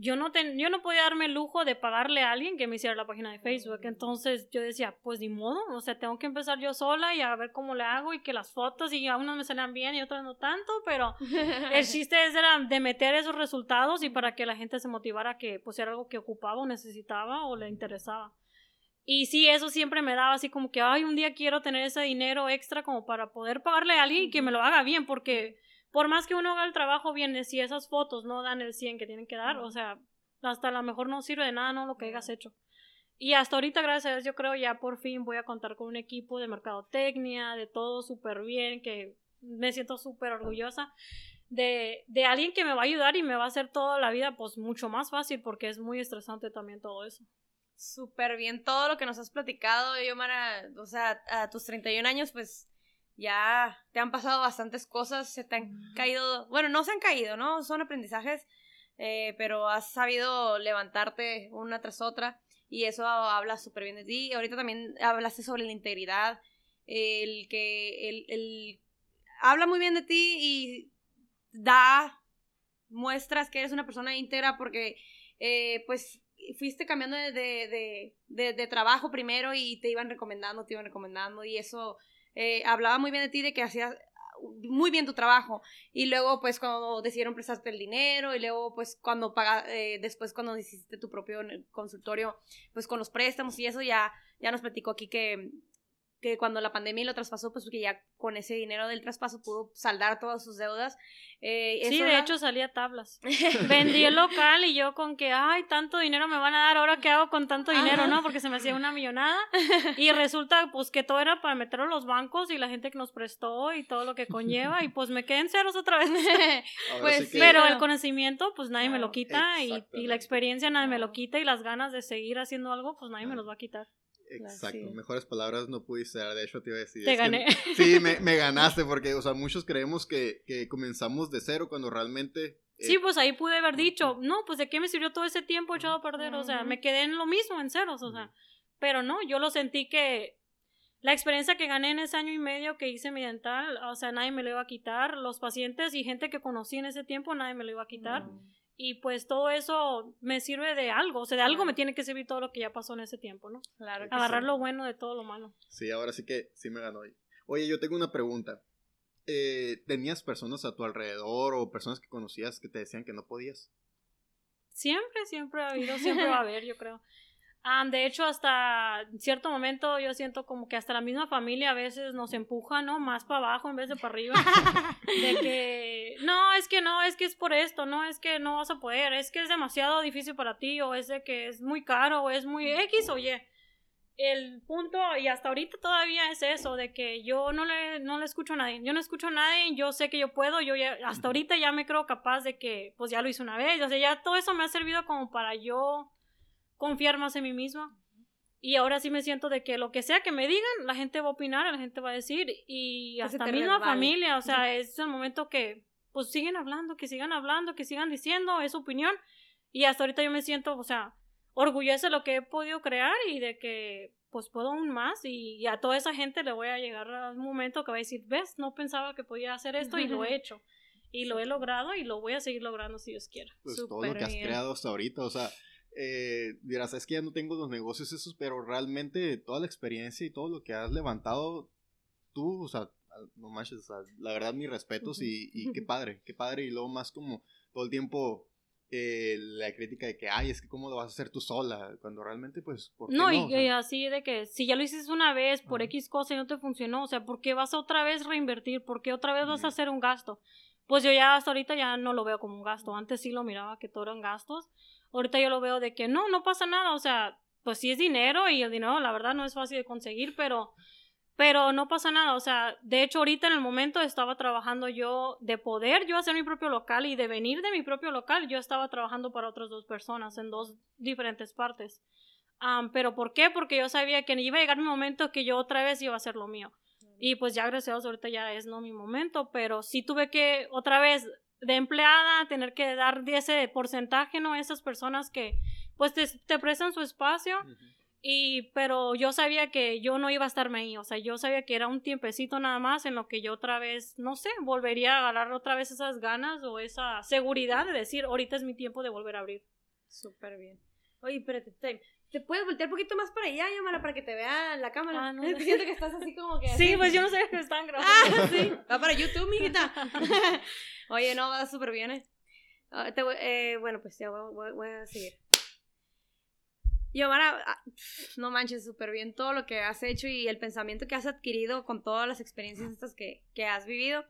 Yo no, ten- yo no podía darme el lujo de pagarle a alguien que me hiciera la página de Facebook. Entonces yo decía, pues ni modo, o sea, tengo que empezar yo sola y a ver cómo le hago y que las fotos y a unas me salían bien y otras no tanto, pero el chiste es era de meter esos resultados y para que la gente se motivara a que pues era algo que ocupaba o necesitaba o le interesaba. Y sí, eso siempre me daba así como que, ay, un día quiero tener ese dinero extra como para poder pagarle a alguien y que me lo haga bien, porque por más que uno haga el trabajo bien, si esas fotos no dan el 100 que tienen que dar, o sea, hasta a lo mejor no sirve de nada, ¿no? Lo que hayas hecho. Y hasta ahorita, gracias a Dios, yo creo ya por fin voy a contar con un equipo de mercadotecnia, de todo súper bien, que me siento súper orgullosa de, de alguien que me va a ayudar y me va a hacer toda la vida pues mucho más fácil porque es muy estresante también todo eso. Súper bien todo lo que nos has platicado, Yomara. O sea, a tus 31 años, pues ya te han pasado bastantes cosas, se te han caído, bueno, no se han caído, ¿no? Son aprendizajes, eh, pero has sabido levantarte una tras otra y eso habla súper bien de ti. Ahorita también hablaste sobre la integridad, el que, el, el, habla muy bien de ti y da muestras que eres una persona íntegra porque, eh, pues, fuiste cambiando de, de, de, de, trabajo primero y te iban recomendando, te iban recomendando y eso eh, hablaba muy bien de ti, de que hacías muy bien tu trabajo. Y luego pues cuando decidieron prestarte el dinero y luego pues cuando paga, eh, después cuando hiciste tu propio consultorio pues con los préstamos y eso ya, ya nos platicó aquí que, que cuando la pandemia lo traspasó pues que ya con ese dinero del traspaso pudo saldar todas sus deudas eh, Sí, eso de da- hecho salía tablas. Vendí el local y yo con que, ay, tanto dinero me van a dar, ahora qué hago con tanto dinero, Ajá. ¿no? Porque se me hacía una millonada. Y resulta, pues, que todo era para meterlo a los bancos y la gente que nos prestó y todo lo que conlleva. Y pues me quedé en ceros otra vez. Pues sí sí, que- Pero el conocimiento, pues nadie me lo quita. Y, y la experiencia nadie me lo quita. Y las ganas de seguir haciendo algo, pues nadie me los va a quitar. Exacto, Sí. mejores palabras no pudiste dar, de hecho te iba a decir. Te que- gané. sí, me, me ganaste porque, o sea, muchos creemos que, que comenzamos de cero cuando realmente... eh, Sí, pues ahí pude haber dicho, no, pues de qué me sirvió todo ese tiempo echado a perder, o sea, me quedé en lo mismo, en ceros, o sea, pero no, yo lo sentí que la experiencia que gané en ese año y medio que hice mi dental, o sea, nadie me lo iba a quitar, los pacientes y gente que conocí en ese tiempo, nadie me lo iba a quitar, y pues todo eso me sirve de algo, o sea, de algo me tiene que servir todo lo que ya pasó en ese tiempo, ¿no? Claro que Agarrar sí. lo bueno de todo lo malo. Sí, ahora sí que sí me ganó. Oye, yo tengo una pregunta. Eh, ¿Tenías personas a tu alrededor o personas que conocías que te decían que no podías? Siempre, siempre ha habido, siempre va a haber, yo creo. Ah, de hecho, hasta cierto momento yo siento como que hasta la misma familia a veces nos empuja, ¿no? Más para abajo en vez de para arriba. De que, no, es que no, es que es por esto, no, es que no vas a poder, es que es demasiado difícil para ti, o es de que es muy caro, o es muy X o Y. El punto, y hasta ahorita todavía es eso, de que yo no le, no le escucho a nadie, yo no escucho a nadie, yo sé que yo puedo, yo ya, hasta ahorita ya me creo capaz de que, pues ya lo hice una vez, o sea, ya todo eso me ha servido como para yo confiar más en mí misma. Y ahora sí me siento de que lo que sea que me digan, la gente va a opinar, la gente va a decir, y Que se hasta te misma familia, o sea, es el momento que, pues siguen hablando, que sigan hablando, que sigan diciendo, es su opinión. Y hasta ahorita yo me siento, o sea, orgullosa de lo que he podido crear y de que, pues puedo aún más. Y, y a toda esa gente le voy a llegar a un momento que va a decir, ves, no pensaba que podía hacer esto y lo he hecho. Y lo he logrado y lo voy a seguir logrando si Dios quiera. Pues todo lo que has bien. creado hasta ahorita, o sea, eh, dirás, es que ya no tengo los negocios esos, pero realmente toda la experiencia y todo lo que has levantado, tú, o sea, no manches, o sea, la verdad mis respetos y, y qué padre, qué padre, y luego más como todo el tiempo eh, la crítica de que, ay, es que cómo lo vas a hacer tú sola, cuando realmente, pues, ¿por qué No, no? y, O sea, y así de que si ya lo hiciste una vez por. X cosa y no te funcionó, o sea, ¿por qué vas a otra vez reinvertir? ¿Por qué otra vez vas a hacer un gasto? Pues yo ya hasta ahorita ya no lo veo como un gasto. Antes sí lo miraba que todo eran gastos. Ahorita yo lo veo de que no, no pasa nada. O sea, pues sí es dinero y el dinero la verdad no es fácil de conseguir, pero, pero no pasa nada. O sea, de hecho ahorita en el momento estaba trabajando yo de poder yo hacer mi propio local y de venir de mi propio local. Yo estaba trabajando para otras dos personas en dos diferentes partes. Am, pero ¿por qué? Porque yo sabía que iba a llegar mi momento que yo otra vez iba a hacer lo mío. Y pues ya gracias a Dios ahorita ya es no mi momento, pero sí tuve que otra vez de empleada tener que dar ese porcentaje, ¿no? A esas personas que pues te, te prestan su espacio y pero yo sabía que yo no iba a estarme ahí, o sea, yo sabía que era un tiempecito nada más en lo que yo otra vez, no sé, volvería a agarrar otra vez esas ganas o esa seguridad de decir, ahorita es mi tiempo de volver a abrir. Súper bien. Oye, espérate, te, ¿te puedes voltear un poquito más para allá, Yamara, para que te vea la cámara? Ah, no, Siento que estás así como que... Sí, así. pues yo no sabía que me estaban grabando. Ah, sí. Va para YouTube, mijita. Oye, no, va súper bien, ¿eh? Ah, te voy- eh, bueno, pues ya voy, voy- voy a seguir. Yomara, ah, no manches, súper bien todo lo que has hecho y el pensamiento que has adquirido con todas las experiencias estas que, que has vivido.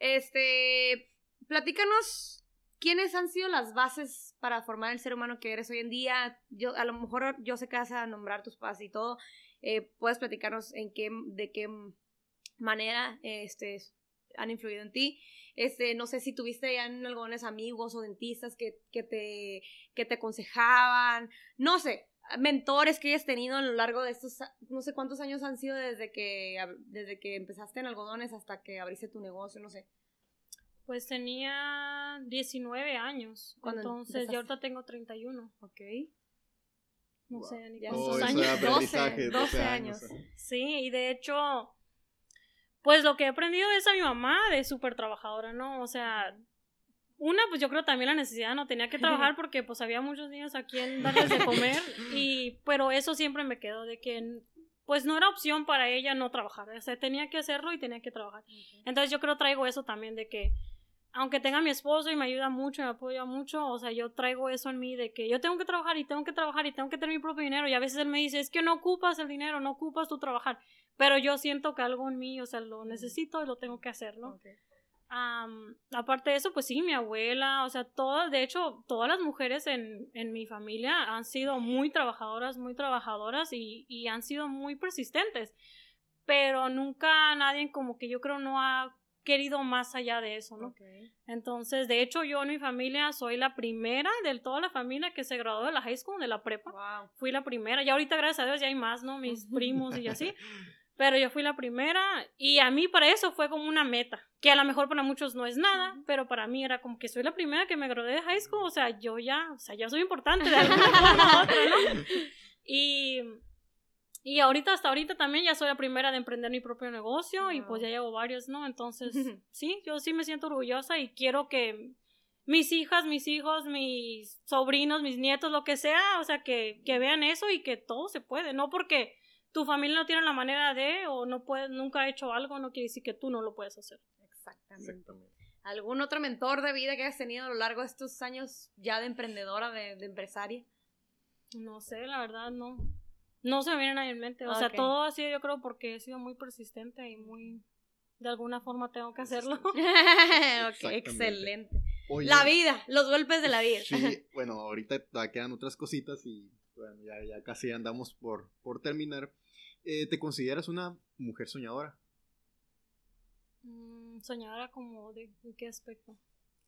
Este, platícanos, ¿quiénes han sido las bases para formar el ser humano que eres hoy en día? Yo, a lo mejor yo sé que vas a nombrar tus padres y todo. Eh, ¿Puedes platicarnos en qué, de qué manera este, han influido en ti. Este, no sé si tuviste ya en algunos amigos o dentistas que, que, te, que te aconsejaban, no sé, mentores que hayas tenido a lo largo de estos, no sé cuántos años han sido desde que, desde que empezaste en algodones hasta que abriste tu negocio, no sé. Pues tenía 19 años. Cuando Entonces, yo ahorita tengo 31. Ok. No Wow. sé ni cuántos eso años. de aprendizaje, 12, 12 años. ajá. Sí, y de hecho, pues lo que he aprendido es a mi mamá de súper trabajadora, ¿no? O sea, una, pues yo creo también la necesidad, no tenía que trabajar porque pues había muchos niños a quien darles de comer, y, pero eso siempre me quedó de que pues no era opción para ella no trabajar, o sea, tenía que hacerlo y tenía que trabajar. Entonces yo creo traigo eso también de que aunque tenga a mi esposo y me ayuda mucho, me apoya mucho, o sea, yo traigo eso en mí de que yo tengo que trabajar y tengo que trabajar y tengo que tener mi propio dinero. Y a veces él me dice, es que no ocupas el dinero, no ocupas tu trabajar, pero yo siento que algo en mí, o sea, lo necesito y lo tengo que hacer, ¿no? Aparte de eso, pues sí, mi abuela, o sea, todas, de hecho, todas las mujeres en, en mi familia han sido muy trabajadoras, muy trabajadoras y, y han sido muy persistentes, pero nunca nadie como que yo creo no ha querido más allá de eso, ¿no? Ok. Entonces, de hecho, yo en mi familia soy la primera de toda la familia que se graduó de la high school, de la prepa. Wow. Fui la primera. Y ahorita, gracias a Dios, ya hay más, ¿no? Mis primos y así. Pero yo fui la primera y a mí para eso fue como una meta, que a lo mejor para muchos no es nada, pero para mí era como que soy la primera que me gradué de high school, o sea, yo ya, o sea, ya soy importante de alguna forma u otra, ¿no? Y, y ahorita, hasta ahorita también ya soy la primera de emprender mi propio negocio y pues ya llevo varios, ¿no? Entonces, sí, yo sí me siento orgullosa y quiero que mis hijas, mis hijos, mis sobrinos, mis nietos, lo que sea, o sea, que, que vean eso y que todo se puede, no porque tu familia no tiene la manera de o no puede, nunca ha hecho algo, no quiere decir que tú no lo puedes hacer. Exactamente. Exactamente. ¿Algún otro mentor de vida que hayas tenido a lo largo de estos años ya de emprendedora, de, de empresaria? No sé, la verdad, no. No se me viene nadie en mente. O sea, todo ha sido, yo creo, porque he sido muy persistente y muy. De alguna forma tengo que hacerlo. excelente. Oye, La vida, los golpes de la vida. Sí, bueno, ahorita todavía quedan otras cositas y bueno, ya, ya casi andamos por, por terminar. Eh, ¿Te consideras una mujer soñadora? Mm, soñadora como de ¿en qué aspecto.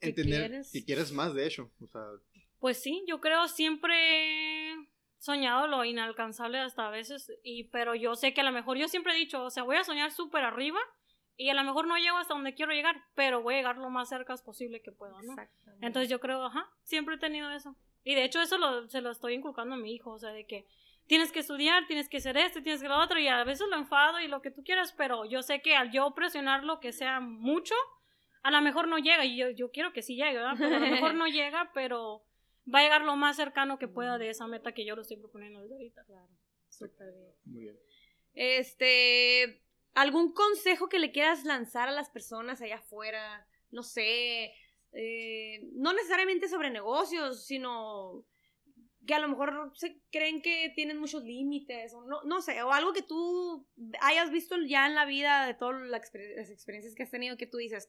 ¿Qué Entender quieres? que quieres más, de hecho. O sea, Pues sí, yo creo siempre soñado lo inalcanzable hasta a veces, y, pero yo sé que a lo mejor yo siempre he dicho, o sea, voy a soñar súper arriba y a lo mejor no llego hasta donde quiero llegar, pero voy a llegar lo más cerca posible que pueda, ¿no? Entonces yo creo, ajá, siempre he tenido eso. Y de hecho eso lo, se lo estoy inculcando a mi hijo, o sea, de que tienes que estudiar, tienes que hacer esto, tienes que lo otro, y a veces lo enfado y lo que tú quieras, pero yo sé que al yo presionarlo que sea mucho, a lo mejor no llega, y yo, yo quiero que sí llegue, ¿verdad? Pero a lo mejor no llega, pero va a llegar lo más cercano que pueda de esa meta que yo lo estoy proponiendo desde ahorita. Claro, súper bien. muy bien. Este, ¿algún consejo que le quieras lanzar a las personas allá afuera? No sé, eh, no necesariamente sobre negocios, sino que a lo mejor se creen que tienen muchos límites, o no, no sé, o algo que tú hayas visto ya en la vida de todas las experiencias que has tenido que tú dices,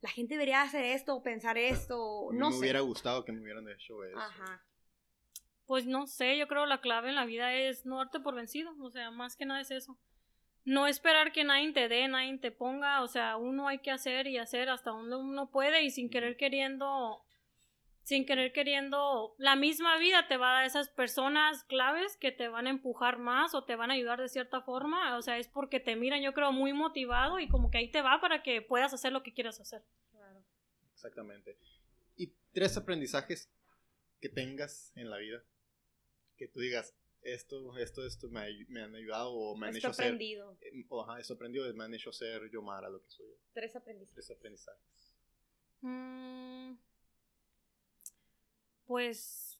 la gente debería hacer esto o pensar esto, no me hubiera gustado que me hubieran hecho eso. Ajá. Pues no sé, yo creo la clave en la vida es no darte por vencido, o sea, más que nada es eso. No esperar que nadie te dé, nadie te ponga, o sea, uno hay que hacer y hacer hasta donde uno puede y sin querer queriendo sin querer queriendo, la misma vida te va a dar esas personas claves que te van a empujar más o te van a ayudar de cierta forma, o sea, es porque te miran, yo creo, muy motivado y como que ahí te va para que puedas hacer lo que quieras hacer. Claro. Exactamente. ¿Y tres aprendizajes que tengas en la vida? Que tú digas, esto, esto, esto me, han ayudado o me han hecho aprendido. ser... Eh, ajá, esto aprendido, me han hecho ser yo Mara, lo que soy yo. Tres aprendizajes. Tres aprendizajes. Mmm pues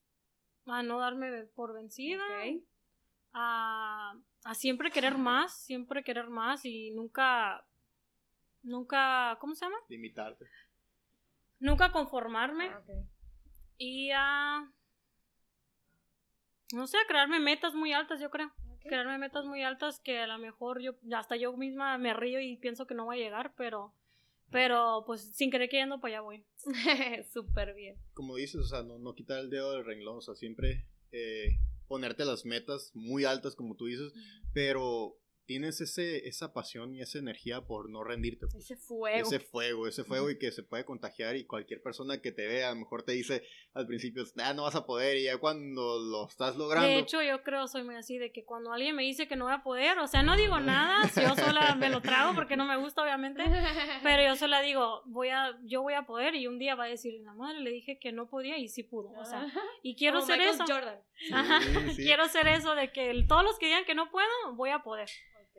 a no darme por vencida, a, a, siempre querer más, siempre querer más y nunca, nunca, ¿cómo se llama? Limitarte. Nunca conformarme ah, y a, no sé, a crearme metas muy altas, yo creo. Crearme metas muy altas que a lo mejor yo, hasta yo misma me río y pienso que no va a llegar, pero pero pues sin querer queriendo, pues ya voy. Súper bien. Como dices, o sea, no, no quitar el dedo del renglón, o sea, siempre eh, ponerte las metas muy altas, como tú dices, pero tienes ese, esa pasión y esa energía por no rendirte. Pues. Ese fuego. Ese fuego, ese fuego y que se puede contagiar y cualquier persona que te vea a lo mejor te dice al principio, ah, no vas a poder y ya cuando lo estás logrando. De hecho, yo creo, soy muy así, de que cuando alguien me dice que no voy a poder, o sea, no digo nada, si yo sola me lo trago porque no me gusta, obviamente, pero yo sola digo, voy a, yo voy a poder y un día va a decir, la madre le dije que no podía y sí pudo, o sea, y quiero ser eso. Jordan. quiero ser eso de que todos los que digan que no puedo, voy a poder.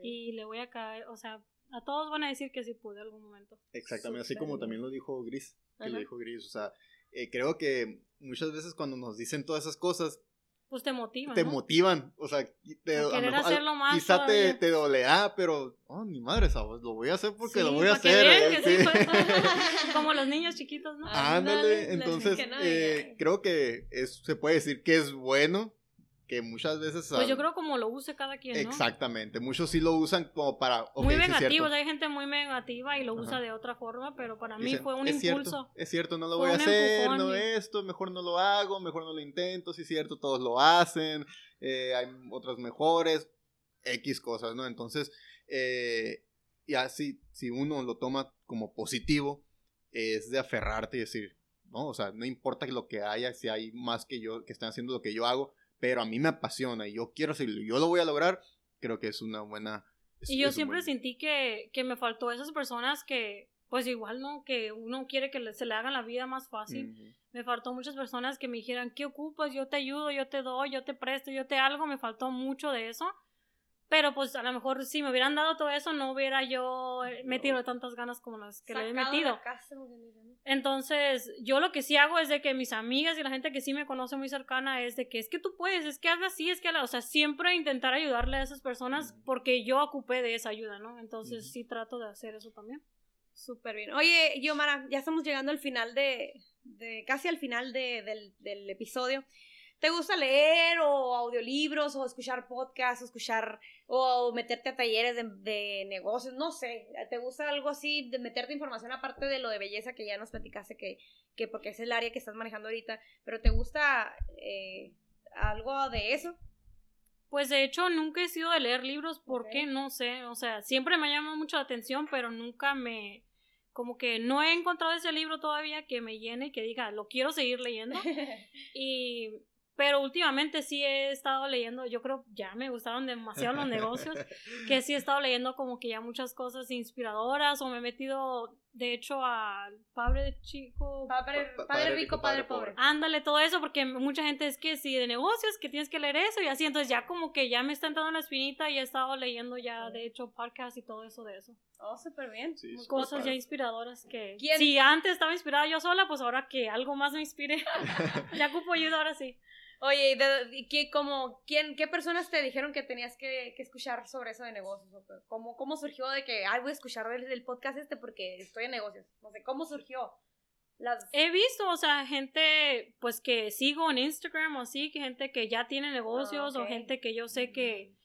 Y le voy a caer, o sea, a todos van a decir que sí pude algún momento. Exactamente, así como también lo dijo Gris, que lo dijo Gris, o sea, eh, creo que muchas veces cuando nos dicen todas esas cosas, pues te motivan. Te motivan, o sea, te, a querer hacerlo más. Quizá te, te dolerá, pero, oh, ni madre, ¿sabes? Lo voy a hacer porque lo voy a hacer. Eh, sí, pues. Como los niños chiquitos, ¿no? Ándale, entonces, eh, creo que es, se puede decir que es bueno que muchas veces... Pues yo creo como lo use cada quien, ¿no? Exactamente, muchos sí lo usan como para... muy negativos, hay gente muy negativa y lo usa de otra forma, pero para mí fue un es impulso. Cierto, es cierto, no lo voy a hacer, no esto, mejor no lo hago, mejor no lo intento, sí es cierto, todos lo hacen, eh, hay otras mejores, X cosas, ¿no? Entonces, eh, y así, si uno lo toma como positivo, es de aferrarte y decir, no, o sea, no importa lo que haya, si hay más que yo, que están haciendo lo que yo hago, pero a mí me apasiona y yo quiero hacerlo, yo lo voy a lograr, creo que es una buena... y yo siempre sentí que, que, me faltó esas personas que, pues igual, ¿no? Que uno quiere que se le haga la vida más fácil. Me faltó muchas personas que me dijeran, ¿qué ocupas? Yo te ayudo, yo te doy, yo te presto, yo te algo. Me faltó mucho de eso. Pero pues a lo mejor si me hubieran dado todo eso no hubiera yo eh, metido tantas ganas como las que le he metido. Entonces, yo lo que sí hago es de que mis amigas y la gente que sí me conoce muy cercana es de que es que tú puedes, es que hazla así, es que, o sea, siempre intentar ayudarle a esas personas porque yo ocupé de esa ayuda, ¿no? Entonces, sí trato de hacer eso también. Súper bien. Oye, Yomara, ya estamos llegando al final de, de casi al final de, del, del episodio. ¿Te gusta leer o audiolibros o escuchar podcasts o escuchar o meterte a talleres de, negocios? No sé, ¿te gusta algo así de meterte información aparte de lo de belleza que ya nos platicaste que, que porque es el área que estás manejando ahorita, pero ¿te gusta eh, algo de eso? Pues de hecho nunca he sido de leer libros porque no sé, o sea, siempre me ha llamado mucho la atención, pero nunca me como que no he encontrado ese libro todavía que me llene y que diga, lo quiero seguir leyendo. y pero últimamente sí he estado leyendo, yo creo ya me gustaron demasiado los negocios, que sí he estado leyendo como que ya muchas cosas inspiradoras o me he metido de hecho al padre chico, padre, padre, rico, padre, pobre. Ándale, todo eso, porque mucha gente es que sí de negocios, que tienes que leer eso y así, entonces ya como que ya me está entrando la espinita y he estado leyendo ya de hecho podcast y todo eso de eso. Oh, súper bien. Cosas ya inspiradoras que si antes estaba inspirada yo sola, pues ahora que algo más me inspire, ya ocupo ayuda ahora sí. Oye, ¿y qué, como, quién, qué personas te dijeron que tenías que, escuchar sobre eso de negocios? ¿Cómo, ¿Cómo surgió de que, ay, voy a escuchar del, podcast este porque estoy en negocios? No sé, ¿cómo surgió? Las... He visto, o sea, gente pues que sigo en Instagram o así, que gente que ya tiene negocios o gente que yo sé que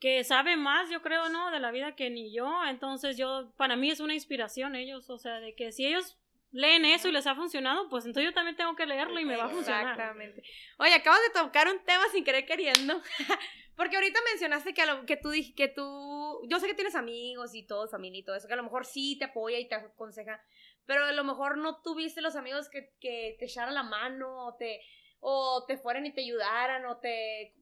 que sabe más, yo creo, ¿no? De la vida que ni yo. Entonces yo, para mí es una inspiración ellos, o sea, de que si ellos leen eso y les ha funcionado, pues entonces yo también tengo que leerlo y me va a funcionar. Exactamente. Oye, acabas de tocar un tema sin querer queriendo. Porque ahorita mencionaste que, a lo- que tú que tú, yo sé que tienes amigos y todo, familia y todo eso, que a lo mejor sí te apoya y te aconseja, pero a lo mejor no tuviste los amigos que, que te echaran la mano o te, o te fueran y te ayudaran o te,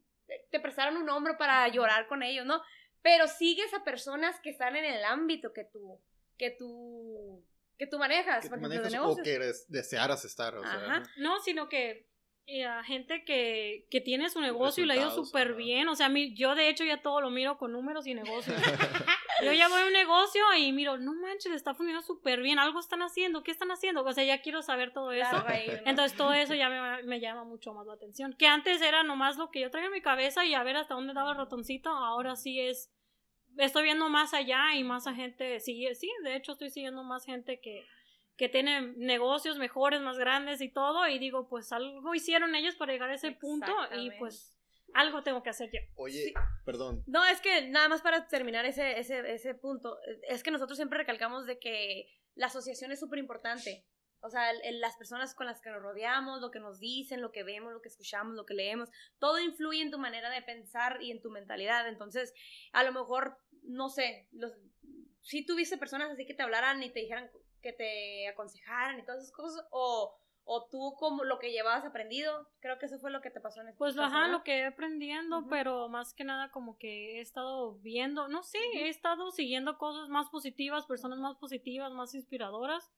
te prestaran un hombro para llorar con ellos, ¿no? Pero sigues a personas que están en el ámbito que tú, que tú, que tú manejas, Que tú manejas o que eres- desearas estar, o sea. No, sino que eh, a gente que, que tiene su negocio y le ha ido súper bien. O sea, a mí, yo de hecho ya todo lo miro con números y negocios. yo ya voy a un negocio y miro, no manches, está funcionando súper bien. Algo están haciendo, ¿qué están haciendo? O sea, ya quiero saber todo eso. Claro, ahí, ¿no? Entonces todo eso ya me, me llama mucho más la atención. Que antes era nomás lo que yo traía en mi cabeza y a ver hasta dónde daba el ratoncito. Ahora sí es, estoy viendo más allá y más a gente, sí, sí, de hecho estoy siguiendo más gente que, que tiene negocios mejores, más grandes y todo. Y digo, pues algo hicieron ellos para llegar a ese punto y pues algo tengo que hacer yo. Oye, Sí. perdón. No, es que nada más para terminar ese, ese, ese punto, es que nosotros siempre recalcamos de que la asociación es súper importante. O sea, el- el- las personas con las que nos rodeamos, lo que nos dicen, lo que vemos, lo que escuchamos, lo que leemos, todo influye en tu manera de pensar y en tu mentalidad. Entonces, a lo mejor, no sé, los, si tuviste personas así que te hablaran y te dijeran que te aconsejaran y todas esas cosas, o, o tú como lo que llevabas aprendido, creo que eso fue lo que te pasó en este Pues caso, ajá, ¿no? lo que he aprendiendo, pero más que nada como que he estado viendo, no sé, he estado siguiendo cosas más positivas, personas más positivas, más inspiradoras.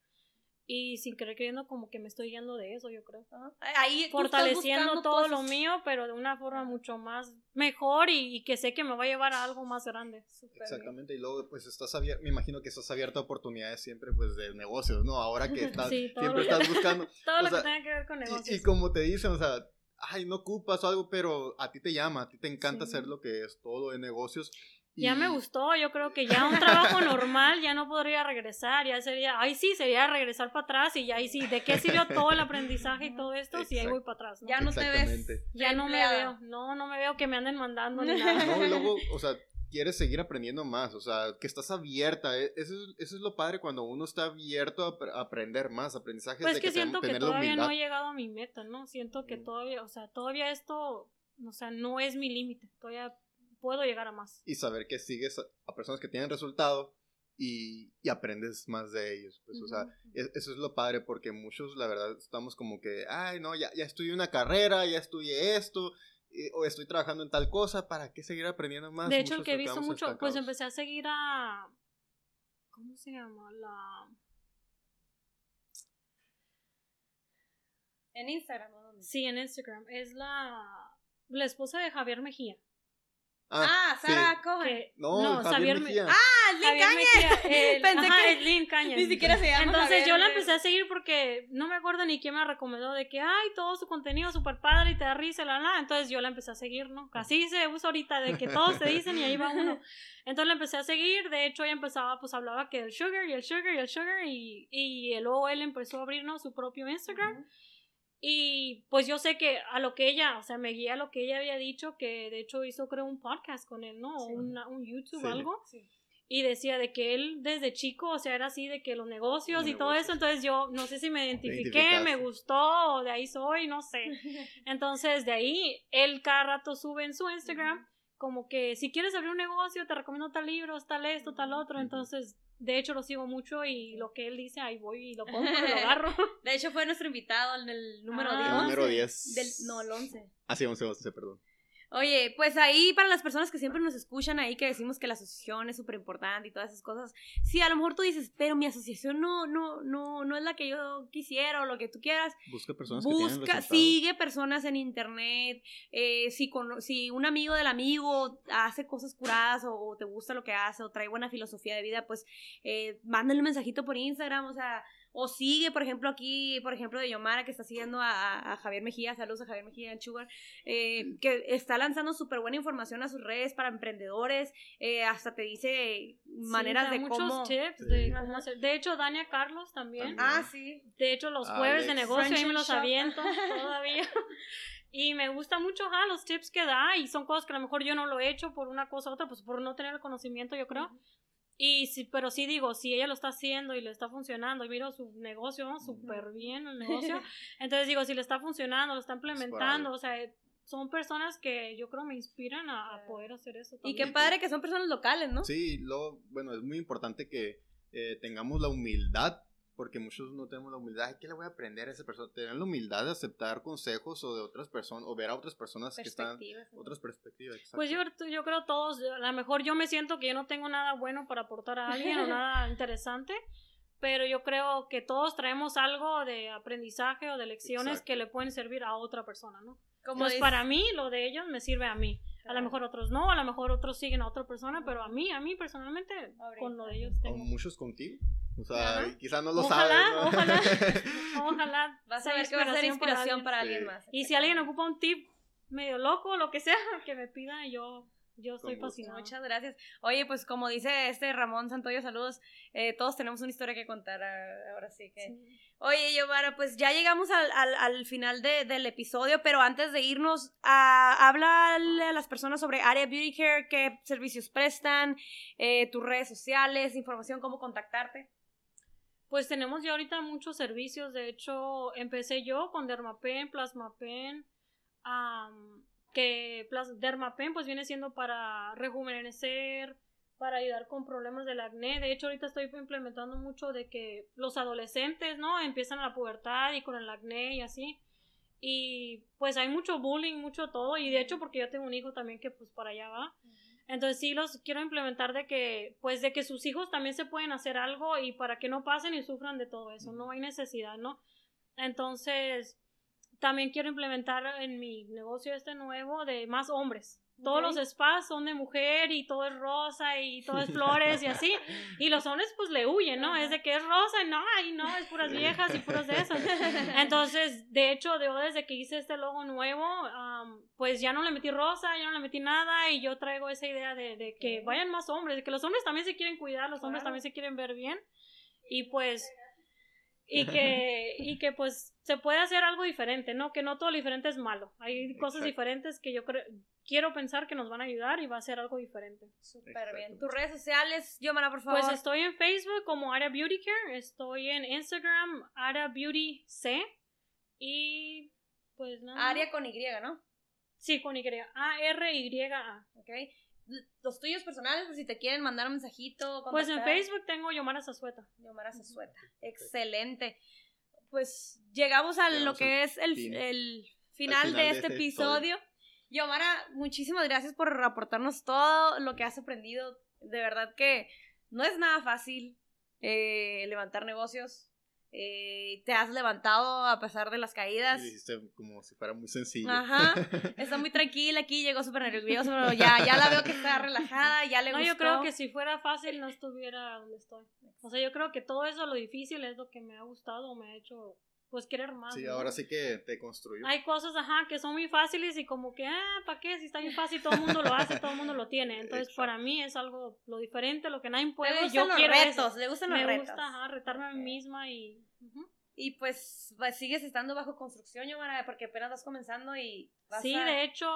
Y sin querer queriendo como que me estoy yendo de eso, yo creo. Ajá. Ahí Fortaleciendo todo lo mío, pero de una forma mucho más mejor y, y que sé que me va a llevar a algo más grande. Bien. Exactamente, y luego pues estás abierto, me imagino que estás abierto a oportunidades siempre pues de negocios, ¿no? Ahora que estás, Sí, siempre estás buscando, Todo O lo sea, que tenga que ver con negocios. y, y como te dicen, o sea, ay, no ocupas o algo, pero a ti te llama, a ti te encanta Sí. hacer lo que es todo de negocios. Ya y- me gustó, yo creo que ya un trabajo normal ya no podría regresar, ya sería, ay sí, sería regresar para atrás y ya ahí sí, ¿de qué sirvió todo el aprendizaje y todo esto si ahí voy para atrás? ¿no? Ya no te ves. Ya no me veo, no, no me veo que me anden mandando ni nada. No, y luego, o sea, quieres seguir aprendiendo más, o sea, que estás abierta, e- eso es, eso es lo padre cuando uno está abierto a apre- a aprender más, aprendizajes Pues de es que que siento que todavía no he llegado a mi meta, ¿no? Siento que Mm. todavía, o sea, todavía esto, o sea, no es mi límite, todavía puedo llegar a más. y saber que sigues a, a personas que tienen resultado y, y aprendes más de ellos. Pues, o sea, es- eso es lo padre porque muchos, la verdad, estamos como que, ay, no, ya, ya estudié una carrera, ya estudié esto, eh, o estoy trabajando en tal cosa, ¿para qué seguir aprendiendo más? de hecho, el que he visto mucho, pues empecé a seguir a, ¿cómo se llama? La... En Instagram, ¿o dónde? Sí, en Instagram, es la, la esposa de Javier Mejía. Ah, sí. Sara Cohen. que- No, Javier, Mejía. Ah, Lynn Javier Cañas. Pensé ajá, que es Lynn Cañas. ni siquiera se llama Entonces Javier, yo la empecé a seguir porque no me acuerdo ni quién me recomendó de que, ay, todo su contenido súper padre y te da risa, la, la. Entonces yo la empecé a seguir, ¿no? Así se usa ahorita de que todos te dicen y ahí va uno. Entonces la empecé a seguir, de hecho ella empezaba, pues hablaba que el sugar y el sugar y el sugar y, y luego él empezó a abrirnos su propio Instagram. Y pues yo sé que a lo que ella, o sea, me guía a lo que ella había dicho, que de hecho hizo creo un podcast con él, ¿no? O Sí. una- un YouTube Sí. algo. Sí. Y decía de que él desde chico, o sea, era así de que los negocios Los y todo eso, entonces yo no sé si me identifiqué, me gustó, o de ahí soy, no sé. Entonces de ahí, él cada rato sube en su Instagram como que si quieres abrir un negocio, te recomiendo tal libro, tal esto, tal otro, entonces de hecho lo sigo mucho y lo que él dice, ahí voy y lo compro, lo agarro. De hecho, fue nuestro invitado en el número Ah. 10. El número 11. 10. Del, no, el 11. Ah, sí, 11, 11, perdón. Oye, pues ahí para las personas que siempre nos escuchan ahí que decimos que la asociación es súper importante y todas esas cosas, sí, a lo mejor tú dices, pero mi asociación no, no, no, no es la que yo quisiera o lo que tú quieras. Busca personas que tienen Busca, sigue personas en internet, eh, si, cono- si un amigo del amigo hace cosas curadas o, o te gusta lo que hace o trae buena filosofía de vida, pues eh, mándale un mensajito por Instagram, o sea, o sigue, por ejemplo, aquí, por ejemplo, de Yomara, que está siguiendo a, a Javier Mejía, saludos a Javier Mejía, el Sugar, eh, que está lanzando súper buena información a sus redes para emprendedores, eh, hasta te dice maneras Sí, de muchos cómo... tips Sí. de cómo hacer. De hecho, Dania Carlos también. También. Ah, sí. De hecho, los jueves de negocio ahí me los shop. aviento todavía. Y me gusta mucho ajá, los tips que da y son cosas que a lo mejor yo no lo he hecho por una cosa u otra, pues por no tener el conocimiento, yo creo. Y sí, pero sí digo, si ella lo está haciendo y le está funcionando, y miro su negocio ¿no? súper bien, el negocio, entonces digo, si le está funcionando, lo está implementando, o sea, son personas que yo creo me inspiran a, a poder hacer eso. Y También. qué padre que son personas locales, ¿no? Sí, lo, bueno, es muy importante que eh, tengamos la humildad, porque muchos no tenemos la humildad. Ay, ¿Qué le voy a aprender a esa persona? Tener la humildad de aceptar consejos o de otras personas, o ver a otras personas que están, otras perspectivas. exacto. Pues yo, yo creo todos, a lo mejor yo me siento que yo no tengo nada bueno para aportar a alguien o nada interesante, pero yo creo que todos traemos algo de aprendizaje o de lecciones Exacto. que le pueden servir a otra persona, ¿no? Como Entonces dice- para mí lo de ellos me sirve a mí. A lo mejor otros no, a lo mejor otros siguen a otra persona, pero a mí, a mí personalmente, Ahorita. con lo de ellos O tengo. muchos contigo. O sea, Ajá. quizás no lo Ojalá, sabes. ¿no? ojalá. Ojalá. Vas a ver que va a ser inspiración para alguien, Sí. más. Y si alguien ocupa un tip medio loco o lo que sea, que me pida, yo, yo estoy fascinada. Muchas gracias. Oye, pues como dice este Ramón Santoyo, saludos. eh, todos tenemos una historia que contar ah, ahora sí que. Sí. Oye, Giovanna, pues ya llegamos al, al, al final de- del episodio, pero antes de irnos, a, háblale a las personas sobre Área Beauty Care, qué servicios prestan, eh, tus redes sociales, información, cómo contactarte. Pues tenemos ya ahorita muchos servicios. De hecho, empecé yo con Dermapen, Plasmapen, am, que Plas- Dermapen pues viene siendo para rejuvenecer, para ayudar con problemas del acné. De hecho, ahorita estoy implementando mucho de que los adolescentes, ¿no? Empiezan a la pubertad y con el acné y así. Y pues hay mucho bullying, mucho todo. Y de hecho, porque yo tengo un hijo también que pues para allá va. Entonces sí los quiero implementar de que, pues de que sus hijos también se pueden hacer algo y para que no pasen y sufran de todo eso, no hay necesidad, ¿no? Entonces, también quiero implementar en mi negocio este nuevo de más hombres. Todos Ok. los spas son de mujer y todo es rosa y todo es flores y así. Y los hombres pues le huyen, ¿no? Es de que es rosa y no, y no, es puras viejas y puras de esas. Entonces, de hecho, yo desde que hice este logo nuevo, am, pues ya no le metí rosa, ya no le metí nada y yo traigo esa idea de, de que vayan más hombres, de que los hombres también se quieren cuidar, los hombres también se quieren ver bien y pues y que y que pues se puede hacer algo diferente, ¿no? Que no todo lo diferente es malo. Hay cosas Exacto. diferentes que yo creo quiero pensar que nos van a ayudar y va a ser algo diferente. Súper bien. Tus redes sociales, Giovanna, por favor. Pues estoy en Facebook como Ara Beauty Care, estoy en Instagram Ara Beauty C y pues nada. Área con Y, ¿no? Sí, con Y. A R Y A. Ok. Los tuyos personales, pues si te quieren mandar un mensajito. Pues en. Facebook tengo Yomara Zazueta. Yomara Zazueta. Excelente. Pues llegamos a lo que es el, fin. el final, final de de este este episodio. Yomara, muchísimas gracias por aportarnos todo lo que has aprendido. De verdad que no es nada fácil eh, levantar negocios. Eh, te has levantado a pesar de las caídas. Y dijiste como si fuera muy sencillo. Ajá. Está muy tranquila aquí, llegó súper nerviosa, pero ya, ya la veo que está relajada, ya le No, gustó. yo creo que si fuera fácil no estuviera donde estoy. O sea, yo creo que todo eso, lo difícil, es lo que me ha gustado, me ha hecho, pues, querer más. Sí, ¿no? ahora sí que te construyó. Hay cosas, ajá, que son muy fáciles y como que, ah, ¿para qué? Si está bien fácil, todo el mundo lo hace, todo el mundo lo tiene. Entonces, Exacto. para mí es algo, lo diferente, lo que nadie Le puede. gustan Yo los quiero retos, le gustan los Me retos. gusta, ajá, retarme a mí misma y... ujú. Y pues, pues, sigues estando bajo construcción, Yomara, porque apenas vas comenzando y vas Sí, a... de hecho,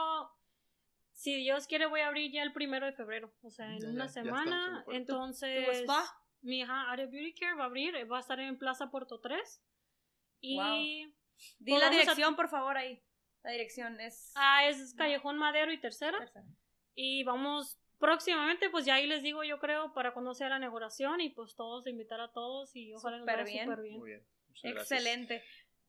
si Dios quiere voy a abrir ya el primero de febrero, o sea, en Ya, una ya, ya semana. puerta. entonces, tu spa. mi ajá, área Beauty Care va a abrir, va a estar en Plaza Puerto 3. Y Di Pues la vamos a- dirección, por favor, ahí. La dirección es... ah, es Callejón Madero y Tercera. Tercera. Y vamos próximamente, pues ya ahí les digo, yo creo, para cuando sea la inauguración y pues todos, invitar a todos y ojalá nos Súper vaya bien. súper bien. Muy bien. Muchas gracias. Excelente.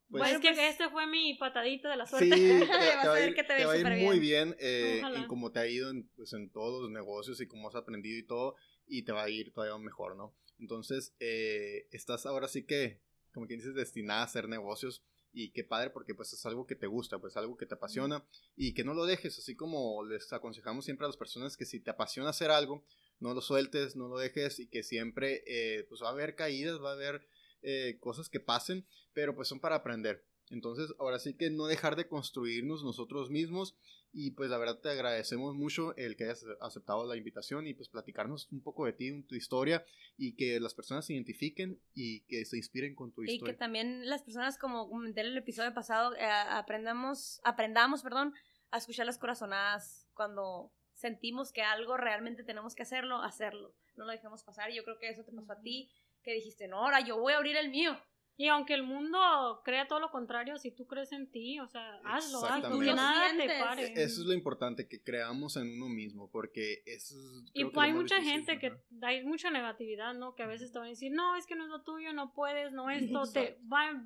Pues, Pues, es que pues- este fue mi patadita de la Sí, suerte. te, Vas te a va a ver ir, que te te va a ir súper muy bien eh, Ojalá. en cómo te ha ido en, pues, en todos los negocios y cómo has aprendido y todo, y te va a ir todavía mejor, ¿no? Entonces, eh, estás ahora sí que, como quien dices, destinada a hacer negocios y qué padre porque pues es algo que te gusta, pues algo que te apasiona y que no lo dejes, así como les aconsejamos siempre a las personas que si te apasiona hacer algo, no lo sueltes, no lo dejes y que siempre, eh, pues va a haber caídas, va a haber eh, cosas que pasen, pero pues son para aprender. Entonces, ahora sí que no dejar de construirnos nosotros mismos y pues la verdad te agradecemos mucho el que hayas aceptado la invitación y pues platicarnos un poco de ti, tu historia y que las personas se identifiquen y que se inspiren con tu historia. Y que también las personas, como comenté en el episodio pasado, eh, aprendamos, aprendamos, perdón, a escuchar las corazonadas cuando sentimos que algo realmente tenemos que hacerlo, hacerlo. No lo dejemos pasar. Y yo creo que eso te pasó a ti, que dijiste, no, ahora yo voy a abrir el mío. Y aunque el mundo crea todo lo contrario, si tú crees en ti, o sea, hazlo, hazlo, que nada te pare. E-, eso es lo importante, que creamos en uno mismo, porque eso es... Y hay mucha gente que, hay mucha negatividad, ¿no? Que a veces te van a decir, no, es que no es lo tuyo, no puedes, no esto, te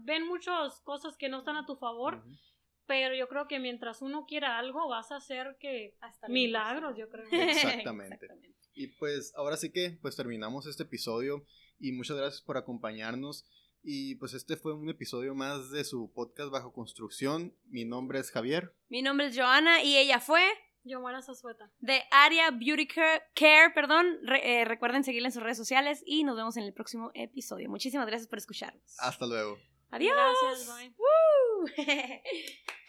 ven muchas cosas que no están a tu favor, pero yo creo que mientras uno quiera algo, vas a hacer que... Hasta milagros, yo creo. Exactamente. Exactamente. Y pues ahora sí que, pues terminamos este episodio y muchas gracias por acompañarnos. Y pues este fue un episodio más de su podcast Bajo Construcción. Mi nombre es Javier. Mi nombre es Joana y ella fue... Yomara Zazueta. De Aria Beauty Care, perdón. Eh, recuerden seguirla en sus redes sociales y nos vemos en el próximo episodio. Muchísimas gracias por escucharnos. Hasta luego. Adiós. Gracias, bye.